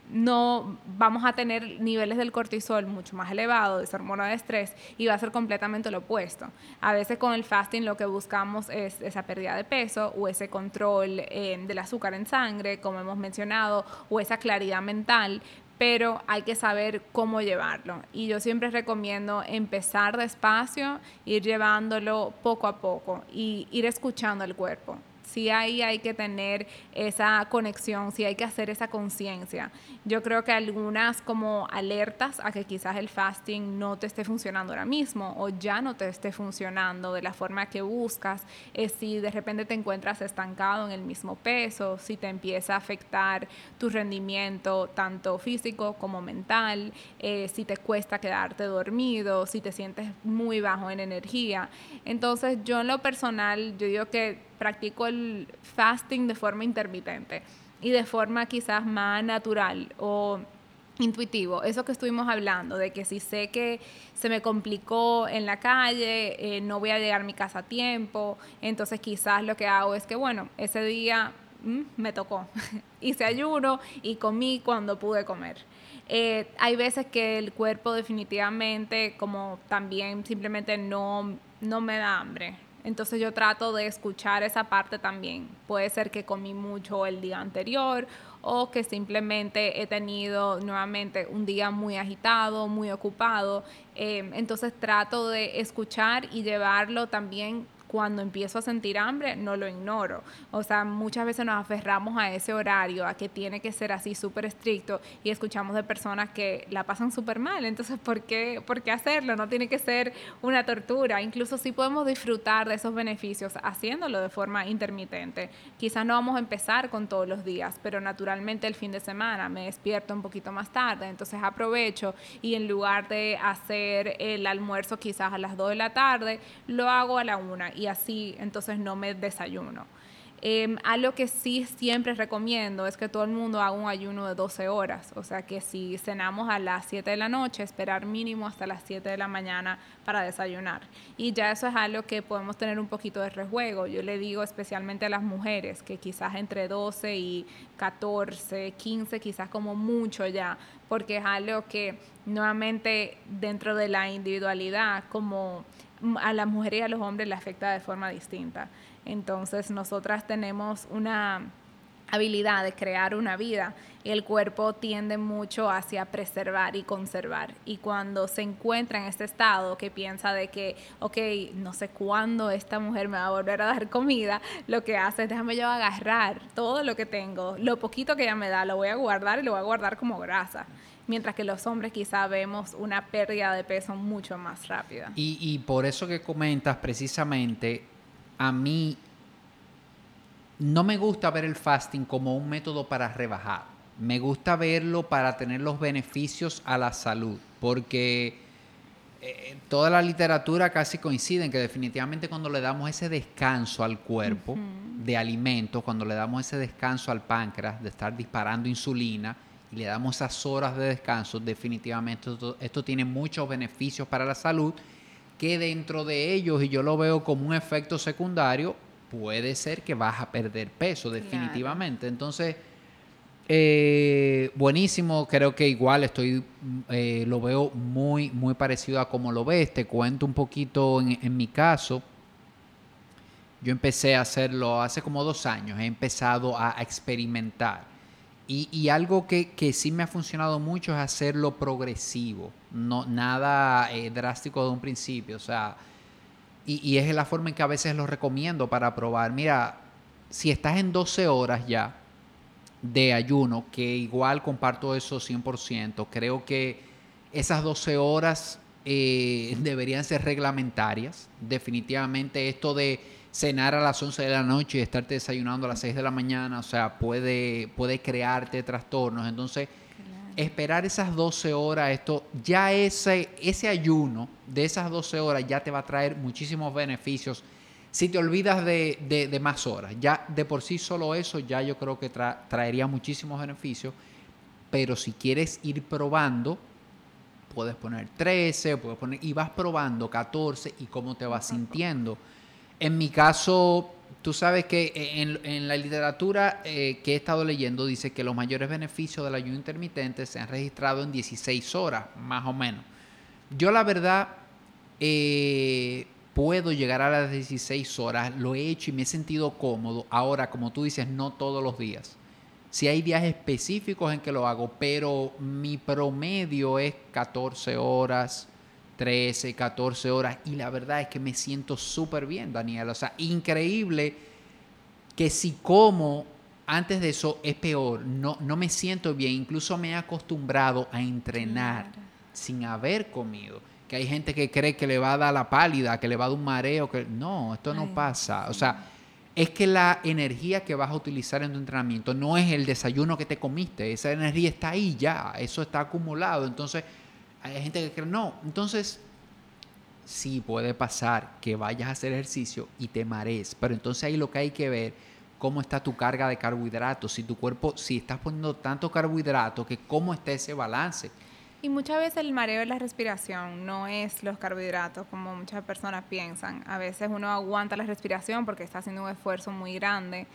no vamos a tener niveles del cortisol mucho más elevados, de esa hormona de estrés, y va a ser completamente lo opuesto. A veces con el fasting lo que buscamos es esa pérdida de peso o ese control eh, del azúcar en sangre, como hemos mencionado, o esa claridad mental, pero hay que saber cómo llevarlo. Y yo siempre recomiendo empezar despacio, ir llevándolo poco a poco y ir escuchando al cuerpo si ahí hay que tener esa conexión, si hay que hacer esa conciencia. Yo creo que algunas como alertas a que quizás el fasting no te esté funcionando ahora mismo o ya no te esté funcionando de la forma que buscas, es si de repente te encuentras estancado en el mismo peso, si te empieza a afectar tu rendimiento tanto físico como mental, eh, si te cuesta quedarte dormido, si te sientes muy bajo en energía. Entonces yo en lo personal, yo digo que practico el fasting de forma intermitente y de forma quizás más natural o intuitivo, eso que estuvimos hablando, de que si sé que se me complicó en la calle, eh, no voy a llegar a mi casa a tiempo, entonces quizás lo que hago es que, bueno, ese día mm, me tocó, hice ayuno y comí cuando pude comer. Eh, hay veces que el cuerpo definitivamente, como también simplemente no, no me da hambre, entonces yo trato de escuchar esa parte también. Puede ser que comí mucho el día anterior o que simplemente he tenido nuevamente un día muy agitado, muy ocupado. Eh, entonces trato de escuchar y llevarlo también cuando empiezo a sentir hambre, no lo ignoro. O sea, muchas veces nos aferramos a ese horario, a que tiene que ser así súper estricto y escuchamos de personas que la pasan súper mal. Entonces, ¿por qué, ¿por qué hacerlo? No tiene que ser una tortura. Incluso sí podemos disfrutar de esos beneficios haciéndolo de forma intermitente. Quizás no vamos a empezar con todos los días, pero naturalmente el fin de semana me despierto un poquito más tarde, entonces aprovecho y en lugar de hacer el almuerzo quizás a las 2 de la tarde, lo hago a la 1 y así entonces no me desayuno. Eh, algo que sí siempre recomiendo es que todo el mundo haga un ayuno de 12 horas, o sea que si cenamos a las 7 de la noche, esperar mínimo hasta las 7 de la mañana para desayunar. Y ya eso es algo que podemos tener un poquito de rejuego. Yo le digo especialmente a las mujeres que quizás entre 12 y 14, 15, quizás como mucho ya, porque es algo que nuevamente dentro de la individualidad, como a las mujeres y a los hombres le afecta de forma distinta. Entonces nosotras tenemos una habilidad de crear una vida y el cuerpo tiende mucho hacia preservar y conservar. Y cuando se encuentra en este estado que piensa de que, ok, no sé cuándo esta mujer me va a volver a dar comida, lo que hace es déjame yo agarrar todo lo que tengo, lo poquito que ella me da, lo voy a guardar y lo voy a guardar como grasa. Mientras que los hombres quizá vemos una pérdida de peso mucho más rápida. Y, y por eso que comentas precisamente a mí no me gusta ver el fasting como un método para rebajar. Me gusta verlo para tener los beneficios a la salud, porque eh, toda la literatura casi coincide en que definitivamente cuando le damos ese descanso al cuerpo de alimentos, cuando le damos ese descanso al páncreas de estar disparando insulina y le damos esas horas de descanso, definitivamente esto tiene muchos beneficios para la salud que dentro de ellos, y yo lo veo como un efecto secundario, puede ser que vas a perder peso definitivamente. Entonces, eh, buenísimo, creo que igual estoy, eh, lo veo muy, muy parecido a como lo ves. Te cuento un poquito en, mi caso. Yo empecé a hacerlo hace como dos años, he empezado a, experimentar. Y, algo que, sí me ha funcionado mucho es hacerlo progresivo, no nada eh, drástico de un principio. O sea, y, es la forma en que a veces lo recomiendo para probar. Mira, si estás en 12 horas ya de ayuno, que igual comparto eso 100%, creo que esas 12 horas eh, deberían ser reglamentarias. Definitivamente esto de cenar a las 11 de la noche y estarte desayunando a las 6 de la mañana, o sea, puede, puede crearte trastornos. Entonces, esperar esas 12 horas, esto, ya ese, ese ayuno de esas 12 horas ya te va a traer muchísimos beneficios. Si te olvidas de, más horas, ya de por sí solo eso ya yo creo que traería muchísimos beneficios, pero si quieres ir probando, puedes poner 13, puedes poner, y vas probando 14 y cómo te vas sintiendo. En mi caso, Tú sabes que en, la literatura eh, que he estado leyendo dice que los mayores beneficios del ayuno intermitente se han registrado en 16 horas, más o menos. Yo la verdad eh, puedo llegar a las 16 horas, lo he hecho y me he sentido cómodo. Ahora, como tú dices, no todos los días. Si hay días específicos en que lo hago, pero mi promedio es 14 horas, 13, 14 horas y la verdad es que me siento súper bien, Daniel. O sea, increíble que si como antes de eso es peor, no, no me siento bien, incluso me he acostumbrado a entrenar sin haber comido. Que hay gente que cree que le va a dar la pálida, que le va a dar un mareo, que no, esto no pasa. O sea, es que la energía que vas a utilizar en tu entrenamiento no es el desayuno que te comiste, esa energía está ahí ya, eso está acumulado. Entonces, hay gente que cree, no. Entonces, sí puede pasar que vayas a hacer ejercicio y te marees, pero entonces ahí lo que hay que ver cómo está tu carga de carbohidratos, si tu cuerpo, si estás poniendo tanto carbohidrato, que cómo está ese balance. Y muchas veces el mareo es la respiración, no es los carbohidratos, como muchas personas piensan. A veces uno aguanta la respiración porque está haciendo un esfuerzo muy grande.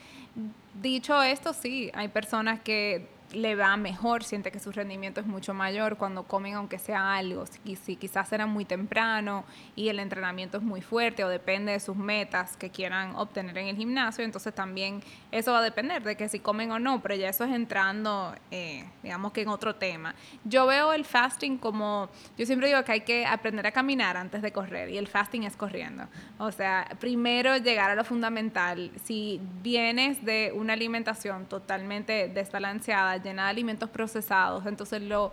Dicho esto, sí, hay personas que le va mejor, siente que su rendimiento es mucho mayor cuando comen aunque sea algo. Si, si quizás era muy temprano y el entrenamiento es muy fuerte o depende de sus metas que quieran obtener en el gimnasio, entonces también eso va a depender de que si comen o no, pero ya eso es entrando, eh, digamos que en otro tema. Yo veo el fasting como, yo siempre digo que hay que aprender a caminar antes de correr y el fasting es corriendo. O sea, primero llegar a lo fundamental. Si vienes de una alimentación totalmente desbalanceada, llena de alimentos procesados. Entonces lo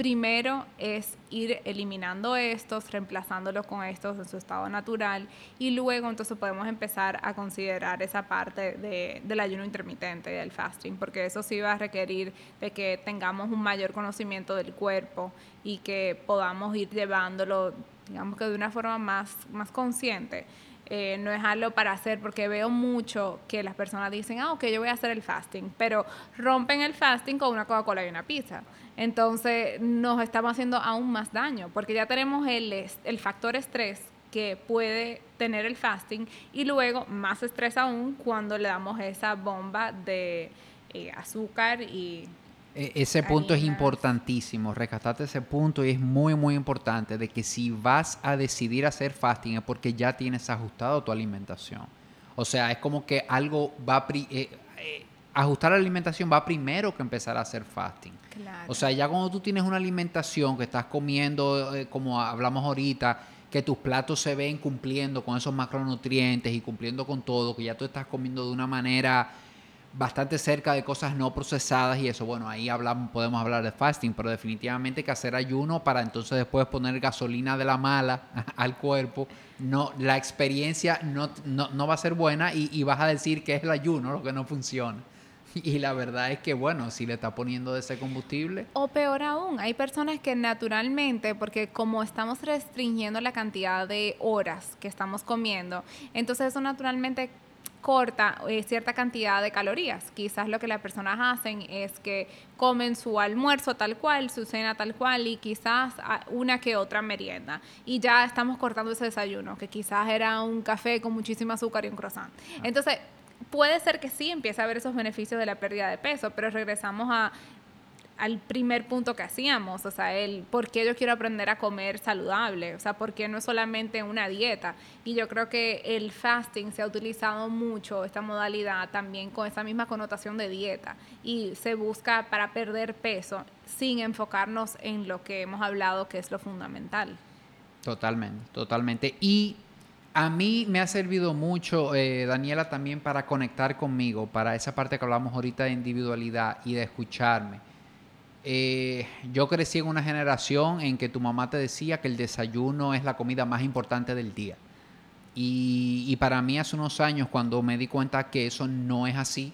primero es ir eliminando estos, reemplazándolos con estos en su estado natural y luego entonces podemos empezar a considerar esa parte de, del ayuno intermitente, del fasting, porque eso sí va a requerir de que tengamos un mayor conocimiento del cuerpo y que podamos ir llevándolo, digamos que de una forma más, más consciente. Eh, no es algo para hacer, porque veo mucho que las personas dicen, ah, ok, yo voy a hacer el fasting, pero rompen el fasting con una Coca-Cola y una pizza. Entonces nos estamos haciendo aún más daño, porque ya tenemos el, el factor estrés que puede tener el fasting y luego más estrés aún cuando le damos esa bomba de eh, azúcar y ese punto es importantísimo, rescataste ese punto y es muy, muy importante de que si vas a decidir hacer fasting es porque ya tienes ajustado tu alimentación. O sea, es como que algo va a... Eh, eh, ajustar la alimentación va primero que empezar a hacer fasting. O sea, ya cuando tú tienes una alimentación que estás comiendo, eh, como hablamos ahorita, que tus platos se ven cumpliendo con esos macronutrientes y cumpliendo con todo, que ya tú estás comiendo de una manera bastante cerca de cosas no procesadas y eso, bueno, ahí hablamos, podemos hablar de fasting, pero definitivamente que hacer ayuno para entonces después poner gasolina de la mala al cuerpo, no, la experiencia no, no, va a ser buena y, y, vas a decir que es el ayuno lo que no funciona. Y la verdad es que, bueno, si le está poniendo de ese combustible. O peor aún, hay personas que naturalmente, porque como estamos restringiendo la cantidad de horas que estamos comiendo, entonces eso naturalmente corta eh, cierta cantidad de calorías. Quizás lo que las personas hacen es que comen su almuerzo tal cual, su cena tal cual y quizás una que otra merienda. Y ya estamos cortando ese desayuno, que quizás era un café con muchísimo azúcar y un croissant. Ah. Entonces, puede ser que sí empiece a ver esos beneficios de la pérdida de peso, pero regresamos a al primer punto que hacíamos, o sea, el por qué yo quiero aprender a comer saludable, o sea, por qué no es solamente una dieta. Y yo creo que el fasting se ha utilizado mucho, esta modalidad también con esa misma connotación de dieta, y se busca para perder peso sin enfocarnos en lo que hemos hablado que es lo fundamental. Totalmente, totalmente. Y a mí me ha servido mucho, eh, Daniela, también para conectar conmigo, para esa parte que hablamos ahorita de individualidad y de escucharme eh, yo crecí en una generación en que tu mamá te decía que el desayuno es la comida más importante del día. Y, para mí hace unos años, cuando me di cuenta que eso no es así,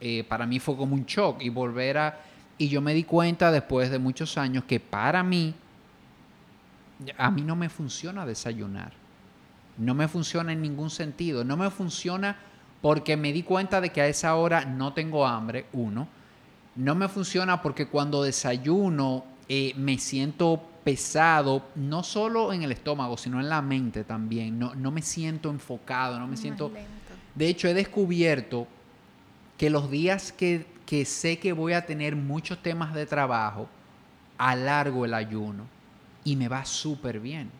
eh, para mí fue como un shock y volver a... Y yo me di cuenta después de muchos años que para mí, a mí no me funciona desayunar. No me funciona en ningún sentido. No me funciona porque me di cuenta de que a esa hora no tengo hambre, uno no me funciona porque cuando desayuno eh, me siento pesado, no solo en el estómago, sino en la mente también. No, no me siento enfocado, no me siento... De hecho, he descubierto que los días que, que sé que voy a tener muchos temas de trabajo, alargo el ayuno y me va súper bien.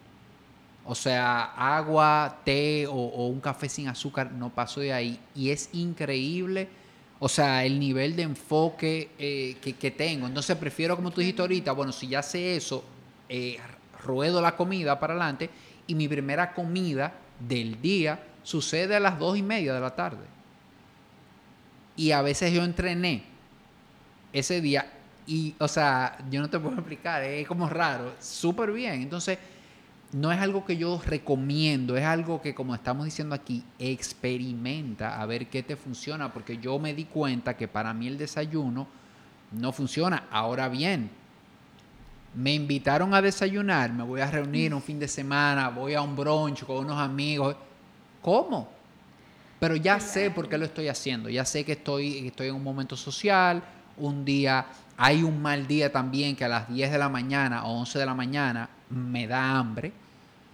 O sea, agua, té o, o, un café sin azúcar, no paso de ahí. Y es increíble o sea, el nivel de enfoque eh, que, tengo. Entonces prefiero, como tú dijiste ahorita, bueno, si ya sé eso, eh, ruedo la comida para adelante y mi primera comida del día sucede a las dos y media de la tarde. Y a veces yo entrené ese día y, o sea, yo no te puedo explicar, es como raro, súper bien. Entonces, no es algo que yo recomiendo, es algo que como estamos diciendo aquí, experimenta a ver qué te funciona, porque yo me di cuenta que para mí el desayuno no funciona. Ahora bien, me invitaron a desayunar, me voy a reunir un fin de semana, voy a un brunch con unos amigos. ¿Cómo? Pero ya sé por qué lo estoy haciendo, ya sé que estoy, estoy en un momento social, un día, hay un mal día también que a las 10 de la mañana o 11 de la mañana me da hambre.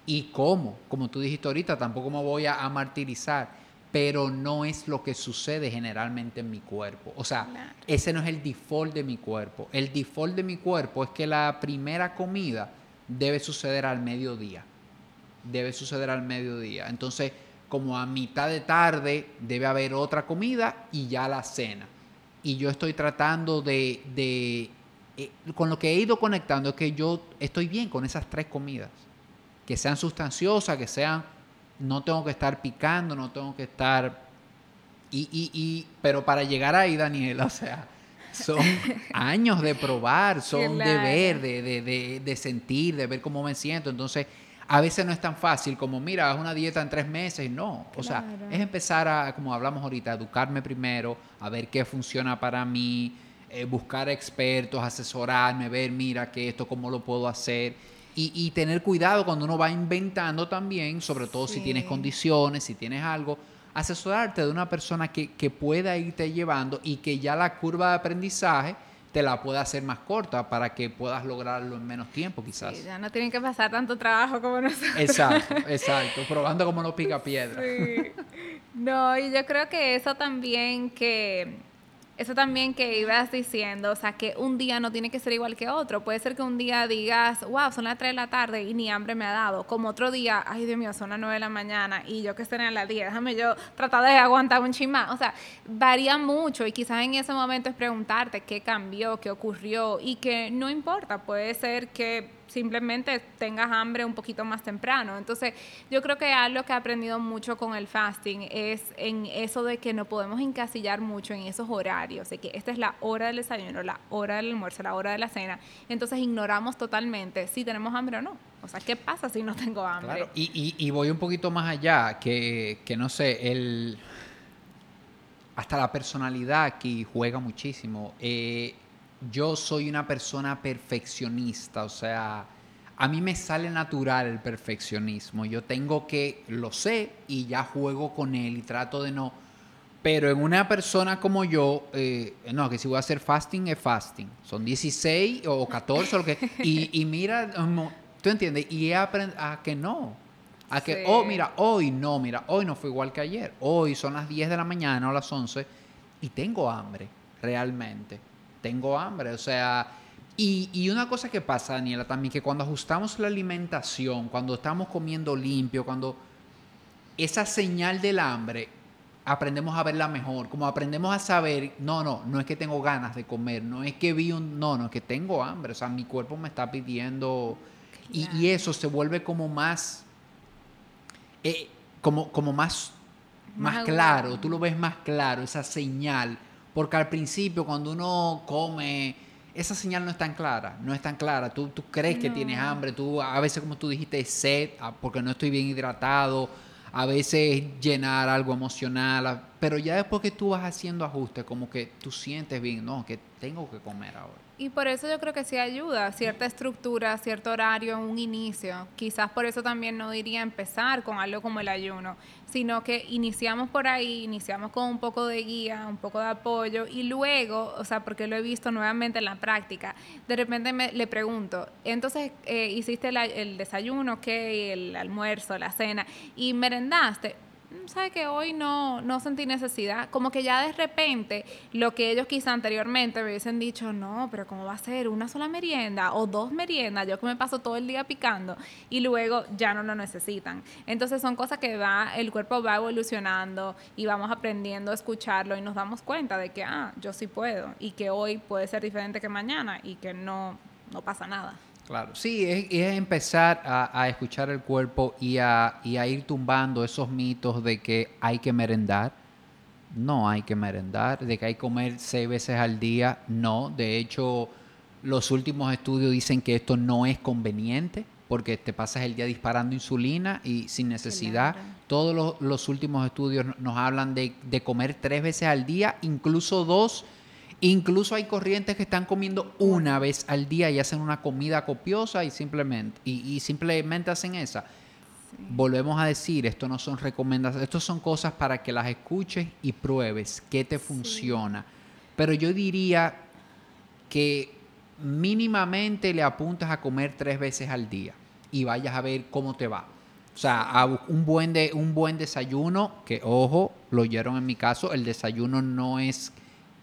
¿Y cómo? Como tú dijiste ahorita, tampoco me voy a, martirizar, pero no es lo que sucede generalmente en mi cuerpo. O sea, ese no es el default de mi cuerpo. El default de mi cuerpo es que la primera comida debe suceder al mediodía. Debe suceder al mediodía. Entonces, como a mitad de tarde debe haber otra comida y ya la cena. Y yo estoy tratando de, de eh, con lo que he ido conectando es que yo estoy bien con esas tres comidas. Que sean sustanciosas, que sean, no tengo que estar picando, no tengo que estar... Y, y, y pero para llegar ahí, Daniela, o sea, son años de probar, son de ver, de, de, de, sentir, de ver cómo me siento. Entonces, a veces no es tan fácil como, mira, haz una dieta en tres meses. No, o sea, es empezar a, como hablamos ahorita, educarme primero, a ver qué funciona para mí, eh, buscar expertos, asesorarme, ver, mira, que esto, cómo lo puedo hacer. Y, tener cuidado cuando uno va inventando también, sobre todo si tienes condiciones, si tienes algo, asesorarte de una persona que, que pueda irte llevando y que ya la curva de aprendizaje te la pueda hacer más corta para que puedas lograrlo en menos tiempo quizás. Sí, ya no tienen que pasar tanto trabajo como nosotros. Exacto, exacto, probando como no pica piedra. Sí. No, y yo creo que eso también que eso también que ibas diciendo, o sea, que un día no tiene que ser igual que otro. Puede ser que un día digas, wow, son las 3 de la tarde y ni hambre me ha dado. Como otro día, ay Dios mío, son las 9 de la mañana y yo que estoy a las 10, déjame yo tratar de aguantar un chimá. O sea, varía mucho y quizás en ese momento es preguntarte qué cambió, qué ocurrió y que no importa. Puede ser que simplemente tengas hambre un poquito más temprano. Entonces, yo creo que algo que he aprendido mucho con el fasting es en eso de que no podemos encasillar mucho en esos horarios, de que esta es la hora del desayuno, la hora del almuerzo, la hora de la cena. Entonces, ignoramos totalmente si tenemos hambre o no. O sea, ¿qué pasa si no tengo hambre? Claro, y, voy un poquito más allá, que, que no sé, el hasta la personalidad aquí juega muchísimo. Eh, yo soy una persona perfeccionista, o sea, a mí me sale natural el perfeccionismo. Yo tengo que, lo sé y ya juego con él y trato de no. Pero en una persona como yo, eh, no, que si voy a hacer fasting es fasting. Son 16 o 14 o lo que. Y, y mira, ¿tú entiendes? Y he aprendido a que no. A que, oh, mira, hoy no, mira, hoy no fue igual que ayer. Hoy son las 10 de la mañana o las 11 y tengo hambre, realmente tengo hambre, o sea, y, una cosa que pasa, Daniela, también, que cuando ajustamos la alimentación, cuando estamos comiendo limpio, cuando esa señal del hambre, aprendemos a verla mejor, como aprendemos a saber, no, no, no es que tengo ganas de comer, no es que vi un, no, no, es que tengo hambre, o sea, mi cuerpo me está pidiendo, y, eso se vuelve como más, eh, como, como más, más claro, tú lo ves más claro, esa señal porque al principio cuando uno come, esa señal no es tan clara, no es tan clara. Tú, tú crees que tienes hambre, tú a veces como tú dijiste, sed, ah, porque no estoy bien hidratado, a veces llenar algo emocional, pero ya después que tú vas haciendo ajustes, como que tú sientes bien, no, que tengo que comer ahora. Y por eso yo creo que sí ayuda, cierta estructura, cierto horario un inicio. Quizás por eso también no diría empezar con algo como el ayuno, sino que iniciamos por ahí, iniciamos con un poco de guía, un poco de apoyo y luego, o sea, porque lo he visto nuevamente en la práctica, de repente me, le pregunto, entonces eh, hiciste el desayuno, ¿qué? El almuerzo, la cena y merendaste sabe que hoy no, no sentí necesidad. Como que ya de repente lo que ellos quizá anteriormente me hubiesen dicho, no, pero ¿cómo va a ser? ¿Una sola merienda o dos meriendas? Yo que me paso todo el día picando y luego ya no lo necesitan. Entonces son cosas que va, el cuerpo va evolucionando y vamos aprendiendo a escucharlo y nos damos cuenta de que, ah, yo sí puedo y que hoy puede ser diferente que mañana y que no, no pasa nada. Claro, sí, es, empezar a, escuchar el cuerpo y a, ir tumbando esos mitos de que hay que merendar. No hay que merendar, de que hay que comer seis veces al día. No, de hecho, los últimos estudios dicen que esto no es conveniente porque te pasas el día disparando insulina y sin necesidad. Todos los, últimos estudios nos hablan de, de comer tres veces al día, incluso dos Incluso hay corrientes que están comiendo una vez al día y hacen una comida copiosa y simplemente, y, simplemente hacen esa. Volvemos a decir, esto no son recomendaciones, esto son cosas para que las escuches y pruebes qué te funciona. Pero yo diría que mínimamente le apuntas a comer tres veces al día y vayas a ver cómo te va. O sea, un buen, de, un buen desayuno, que ojo, lo oyeron en mi caso, el desayuno no es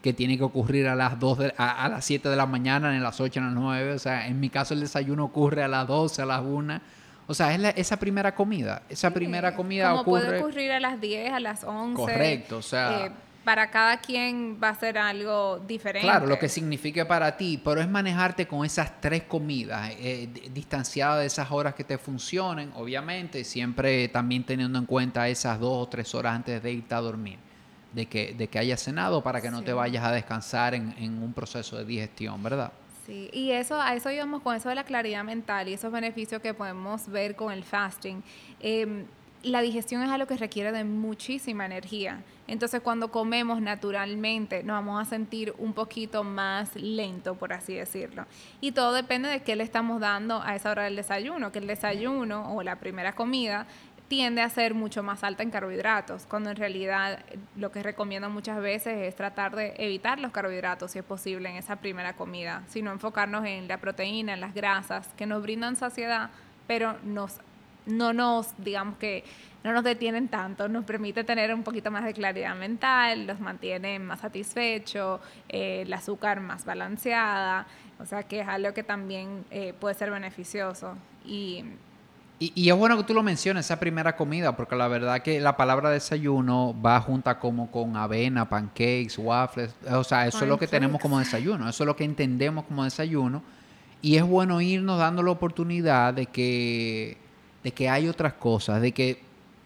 que tiene que ocurrir a las 2 a, las 7 de la mañana, en las 8, en las 9. O sea, en mi caso el desayuno ocurre a las 12, a las 1. O sea, es esa primera comida. Esa primera comida como ocurre... puede ocurrir a las 10, a las 11. Correcto, o sea... Eh, para cada quien va a ser algo diferente. Claro, lo que signifique para ti, pero es manejarte con esas tres comidas, eh, distanciadas de esas horas que te funcionen, obviamente, siempre también teniendo en cuenta esas dos o tres horas antes de irte a dormir de que, de que hayas cenado para que no te vayas a descansar en, en, un proceso de digestión, ¿verdad? Sí, y eso, a eso íbamos con eso de la claridad mental y esos beneficios que podemos ver con el fasting. Em, la digestión es algo que requiere de muchísima energía. Entonces cuando comemos naturalmente nos vamos a sentir un poquito más lento, por así decirlo. Y todo depende de qué le estamos dando a esa hora del desayuno, que el desayuno o la primera comida tiende a ser mucho más alta en carbohidratos, cuando en realidad lo que recomiendo muchas veces es tratar de evitar los carbohidratos si es posible en esa primera comida, sino enfocarnos en la proteína, en las grasas, que nos brindan saciedad, pero nos, no nos, digamos que, no nos detienen tanto, nos permite tener un poquito más de claridad mental, los mantiene más satisfechos, eh, el azúcar más balanceada, o sea que es algo que también eh, puede ser beneficioso. Y y, es bueno que tú lo menciones, esa primera comida, porque la verdad que la palabra desayuno va junta como con avena, pancakes, waffles. O sea, eso es lo que tenemos como desayuno, eso es lo que entendemos como desayuno. Y es bueno irnos dando la oportunidad de que, de que hay otras cosas, de que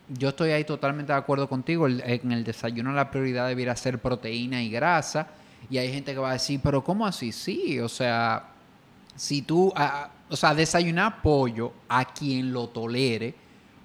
yo estoy ahí totalmente de acuerdo contigo. En el desayuno la prioridad debiera ser proteína y grasa. Y hay gente que va a decir, pero ¿cómo así? Sí, o sea, si tú... Ah, o sea, desayunar pollo a quien lo tolere,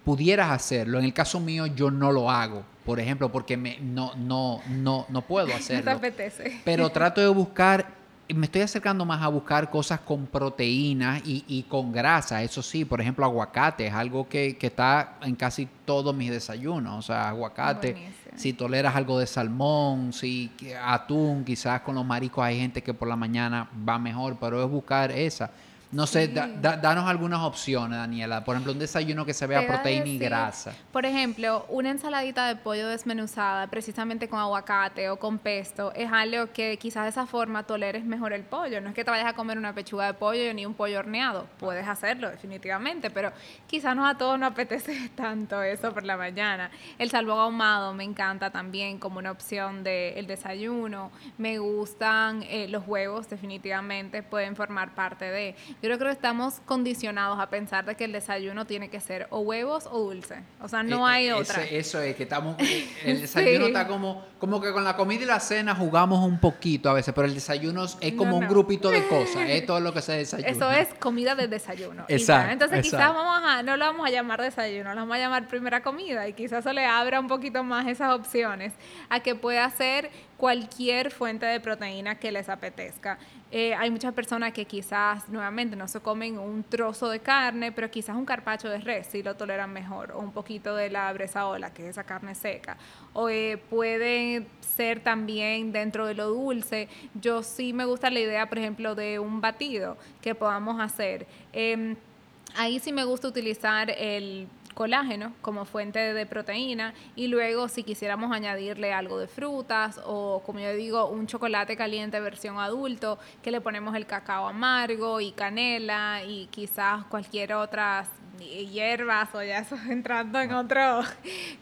pudieras hacerlo. En el caso mío, yo no lo hago, por ejemplo, porque me, no, no, no, no puedo hacerlo. No te apetece. Pero trato de buscar, me estoy acercando más a buscar cosas con proteínas y, con grasa. Eso sí, por ejemplo, aguacate es algo que, está en casi todos mis desayunos. O sea, aguacate. Si toleras algo de salmón, si atún, quizás con los mariscos hay gente que por la mañana va mejor, pero es buscar esa. No sé, danos algunas opciones, Daniela. Por ejemplo, un desayuno que se vea proteína y grasa. Por ejemplo, una ensaladita de pollo desmenuzada, precisamente con aguacate o con pesto, es algo que quizás de esa forma toleres mejor el pollo. No es que te vayas a comer una pechuga de pollo ni un pollo horneado. Puedes hacerlo, definitivamente, pero quizás no a todos nos apetece tanto eso por la mañana. El salmón ahumado me encanta también como una opción del desayuno. Me gustan eh, los huevos, definitivamente, pueden formar parte de yo creo que estamos condicionados a pensar de que el desayuno tiene que ser o huevos o dulce. O sea, no eh, hay otra. eso es, que estamos, el desayuno está como, como que con la comida y la cena jugamos un poquito a veces, pero el desayuno es como un grupito de cosas, es todo lo que se desayuna. Eso es comida de desayuno. Exacto. Entonces quizás vamos a, no lo vamos a llamar desayuno, lo vamos a llamar primera comida y quizás eso le abra un poquito más esas opciones a que pueda ser cualquier fuente de proteína que les apetezca. Eh, hay muchas personas que quizás nuevamente no se comen un trozo de carne, pero quizás un carpacho de res si lo toleran mejor, o un poquito de la bresaola, que es esa carne seca. O eh, puede ser también dentro de lo dulce. Yo sí me gusta la idea, por ejemplo, de un batido que podamos hacer. Em, ahí sí me gusta utilizar el colágeno como fuente de proteína y luego si quisiéramos añadirle algo de frutas o como yo digo un chocolate caliente versión adulto que le ponemos el cacao amargo y canela y quizás cualquier otra hierbas o ya entrando en otro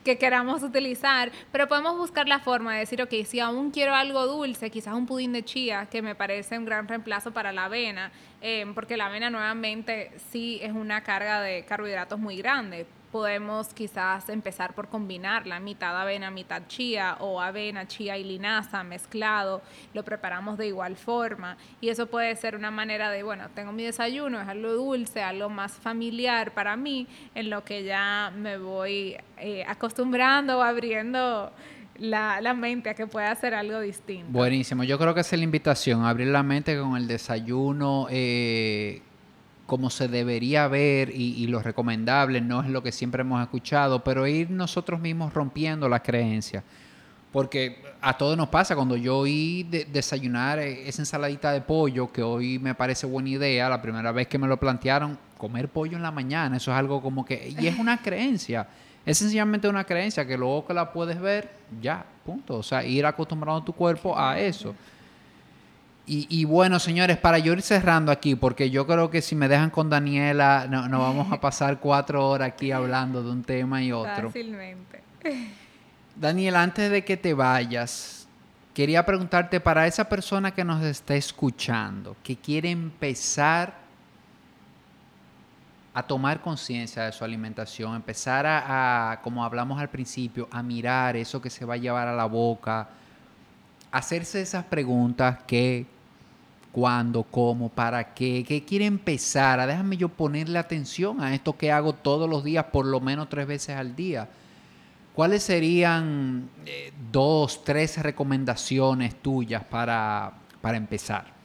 que queramos utilizar, pero podemos buscar la forma de decir, ok, si aún quiero algo dulce, quizás un pudín de chía, que me parece un gran reemplazo para la avena, eh, porque la avena nuevamente sí es una carga de carbohidratos muy grande, podemos quizás empezar por combinarla, mitad avena, mitad chía o avena, chía y linaza mezclado, lo preparamos de igual forma y eso puede ser una manera de, bueno, tengo mi desayuno, es algo dulce, algo más familiar para mí, en lo que ya me voy eh, acostumbrando o abriendo la, la, mente a que pueda hacer algo distinto. Buenísimo, yo creo que es la invitación, abrir la mente con el desayuno. Eh, como se debería ver y, lo recomendable no es lo que siempre hemos escuchado, pero ir nosotros mismos rompiendo las creencias. Porque a todos nos pasa, cuando yo oí desayunar esa ensaladita de pollo, que hoy me parece buena idea, la primera vez que me lo plantearon, comer pollo en la mañana, eso es algo como que, y es una creencia, es sencillamente una creencia que luego que la puedes ver, ya, punto. O sea, ir acostumbrando tu cuerpo a eso. Y, bueno, señores, para yo ir cerrando aquí, porque yo creo que si me dejan con Daniela, no, no vamos a pasar cuatro horas aquí hablando de un tema y otro. Fácilmente. Daniela, antes de que te vayas, quería preguntarte para esa persona que nos está escuchando, que quiere empezar a tomar conciencia de su alimentación, empezar a, a, como hablamos al principio, a mirar eso que se va a llevar a la boca, hacerse esas preguntas que cuándo, cómo, para qué, qué quiere empezar, a déjame yo ponerle atención a esto que hago todos los días, por lo menos tres veces al día. ¿Cuáles serían eh, dos, tres recomendaciones tuyas para, para empezar?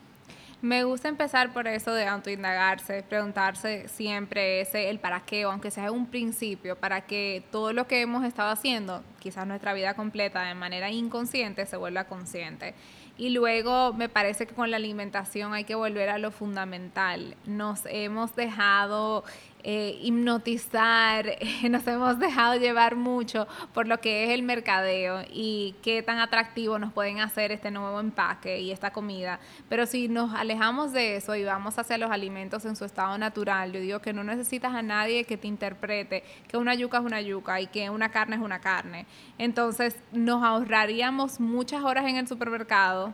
Me gusta empezar por eso de autoindagarse, preguntarse siempre ese el para qué, aunque sea un principio, para que todo lo que hemos estado haciendo, quizás nuestra vida completa de manera inconsciente, se vuelva consciente. Y luego me parece que con la alimentación hay que volver a lo fundamental. Nos hemos dejado eh, hipnotizar, nos hemos dejado llevar mucho por lo que es el mercadeo y qué tan atractivo nos pueden hacer este nuevo empaque y esta comida. Pero si nos alejamos de eso y vamos hacia los alimentos en su estado natural, yo digo que no necesitas a nadie que te interprete que una yuca es una yuca y que una carne es una carne. Entonces nos ahorraríamos muchas horas en el supermercado,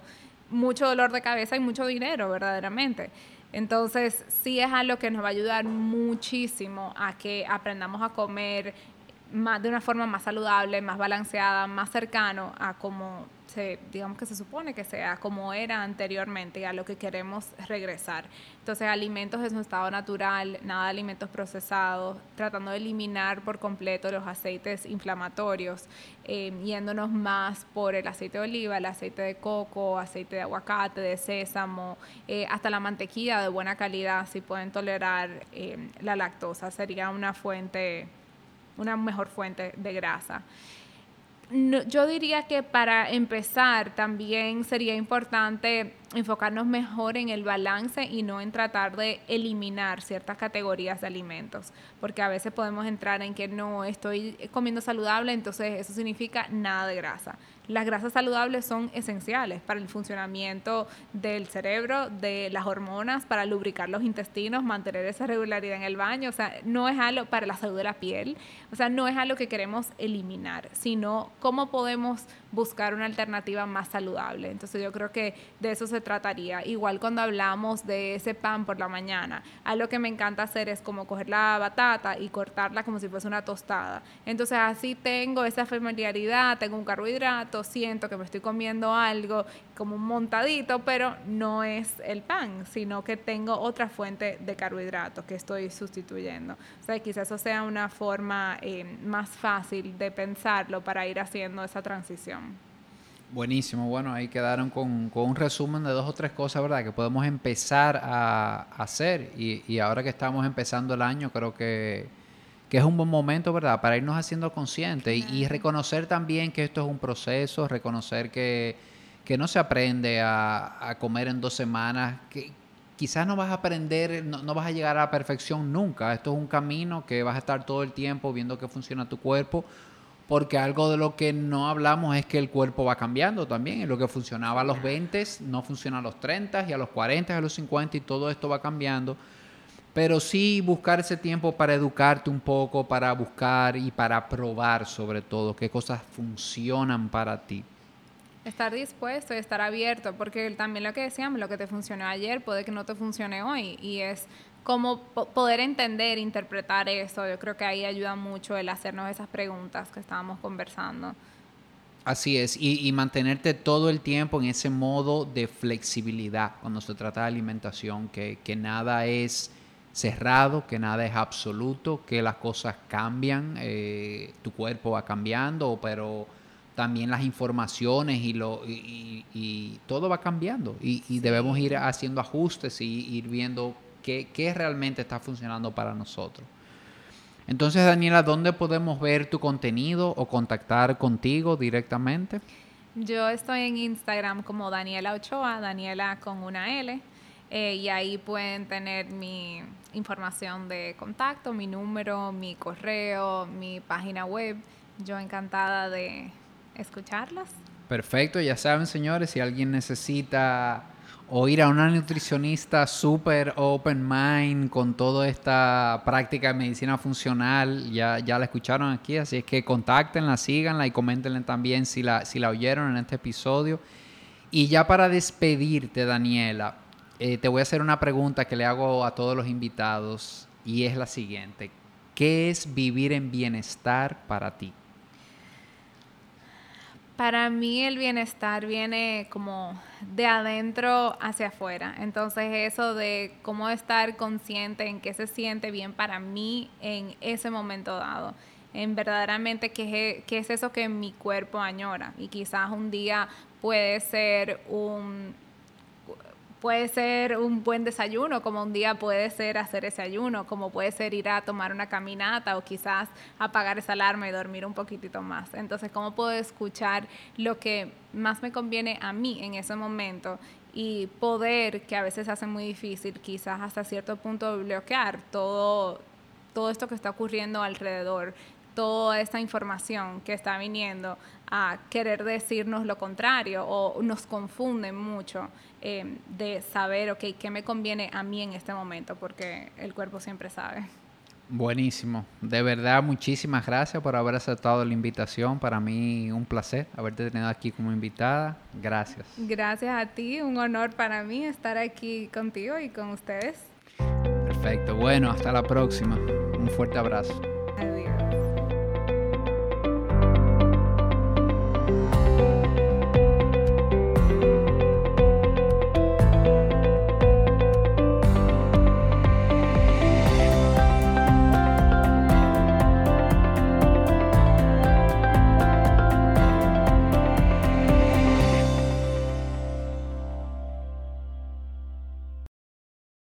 mucho dolor de cabeza y mucho dinero verdaderamente. Entonces, sí es algo que nos va a ayudar muchísimo a que aprendamos a comer más, de una forma más saludable, más balanceada, más cercano a como se, digamos que se supone que sea, como era anteriormente y a lo que queremos regresar. Entonces, alimentos en su estado natural, nada de alimentos procesados, tratando de eliminar por completo los aceites inflamatorios, eh, yéndonos más por el aceite de oliva, el aceite de coco, aceite de aguacate, de sésamo, eh, hasta la mantequilla de buena calidad, si pueden tolerar eh, la lactosa, sería una fuente una mejor fuente de grasa. yo diría que para empezar también sería importante enfocarnos mejor en el balance y no en tratar de eliminar ciertas categorías de alimentos, porque a veces podemos entrar en que no estoy comiendo saludable, entonces eso significa nada de grasa. Las grasas saludables son esenciales para el funcionamiento del cerebro, de las hormonas, para lubricar los intestinos, mantener esa regularidad en el baño. O sea, no es algo para la salud de la piel, o sea, no es algo que queremos eliminar, sino cómo podemos buscar una alternativa más saludable. Entonces yo creo que de eso se trataría. Igual cuando hablamos de ese pan por la mañana, algo que me encanta hacer es como coger la batata y cortarla como si fuese una tostada. Entonces así tengo esa familiaridad, tengo un carbohidrato, siento que me estoy comiendo algo como un montadito, pero no es el pan, sino que tengo otra fuente de carbohidratos que estoy sustituyendo. O sea, quizás eso sea una forma eh, más fácil de pensarlo para ir haciendo esa transición. Buenísimo, bueno, ahí quedaron con, un resumen de dos o tres cosas, ¿verdad? Que podemos empezar a, hacer. Y, ahora que estamos empezando el año, creo que, es un buen momento, ¿verdad? Para irnos haciendo conscientes y, reconocer también que esto es un proceso, reconocer que, no se aprende a, comer en dos semanas, que quizás no vas a aprender, no, no vas a llegar a la perfección nunca, esto es un camino que vas a estar todo el tiempo viendo que funciona tu cuerpo porque algo de lo que no hablamos es que el cuerpo va cambiando también. Lo que funcionaba a los 20 no funciona a los 30 y a los 40 y a los 50 y todo esto va cambiando. Pero sí buscar ese tiempo para educarte un poco, para buscar y para probar sobre todo qué cosas funcionan para ti. Estar dispuesto y estar abierto, porque también lo que decíamos, lo que te funcionó ayer puede que no te funcione hoy y es cómo poder entender, interpretar eso. Yo creo que ahí ayuda mucho el hacernos esas preguntas que estábamos conversando. Así es, y, mantenerte todo el tiempo en ese modo de flexibilidad cuando se trata de alimentación, que, nada es cerrado, que nada es absoluto, que las cosas cambian, eh, tu cuerpo va cambiando, pero también las informaciones y, lo, y, todo va cambiando y, debemos ir haciendo ajustes y ir viendo qué, realmente está funcionando para nosotros. Entonces, Daniela, ¿dónde podemos ver tu contenido o contactar contigo directamente? Yo estoy en Instagram como Daniela Ochoa, Daniela con una L, eh, y ahí pueden tener mi información de contacto, mi número, mi correo, mi página web. Yo encantada de escucharlas. Perfecto, ya saben, señores, si alguien necesita o ir a una nutricionista súper open mind con toda esta práctica de medicina funcional, ya, ya la escucharon aquí, así es que contáctenla, síganla y coméntenle también si la, si la oyeron en este episodio. Y ya para despedirte, Daniela, eh, te voy a hacer una pregunta que le hago a todos los invitados y es la siguiente. ¿Qué es vivir en bienestar para ti? Para mí el bienestar viene como de adentro hacia afuera. Entonces eso de cómo estar consciente en qué se siente bien para mí en ese momento dado. En verdaderamente qué, qué es eso que mi cuerpo añora. Y quizás un día puede ser un puede ser un buen desayuno, como un día puede ser hacer ese ayuno, como puede ser ir a tomar una caminata o quizás apagar esa alarma y dormir un poquitito más. Entonces, ¿cómo puedo escuchar lo que más me conviene a mí en ese momento? Y poder, que a veces hace muy difícil, quizás hasta cierto punto bloquear todo, todo esto que está ocurriendo alrededor, toda esta información que está viniendo a querer decirnos lo contrario o nos confunden mucho eh, de saber, ok, qué me conviene a mí en este momento, porque el cuerpo siempre sabe. Buenísimo. De verdad, muchísimas gracias por haber aceptado la invitación. Para mí un placer haberte tenido aquí como invitada. Gracias. Gracias a ti, un honor para mí estar aquí contigo y con ustedes. Perfecto. Bueno, hasta la próxima. Un fuerte abrazo.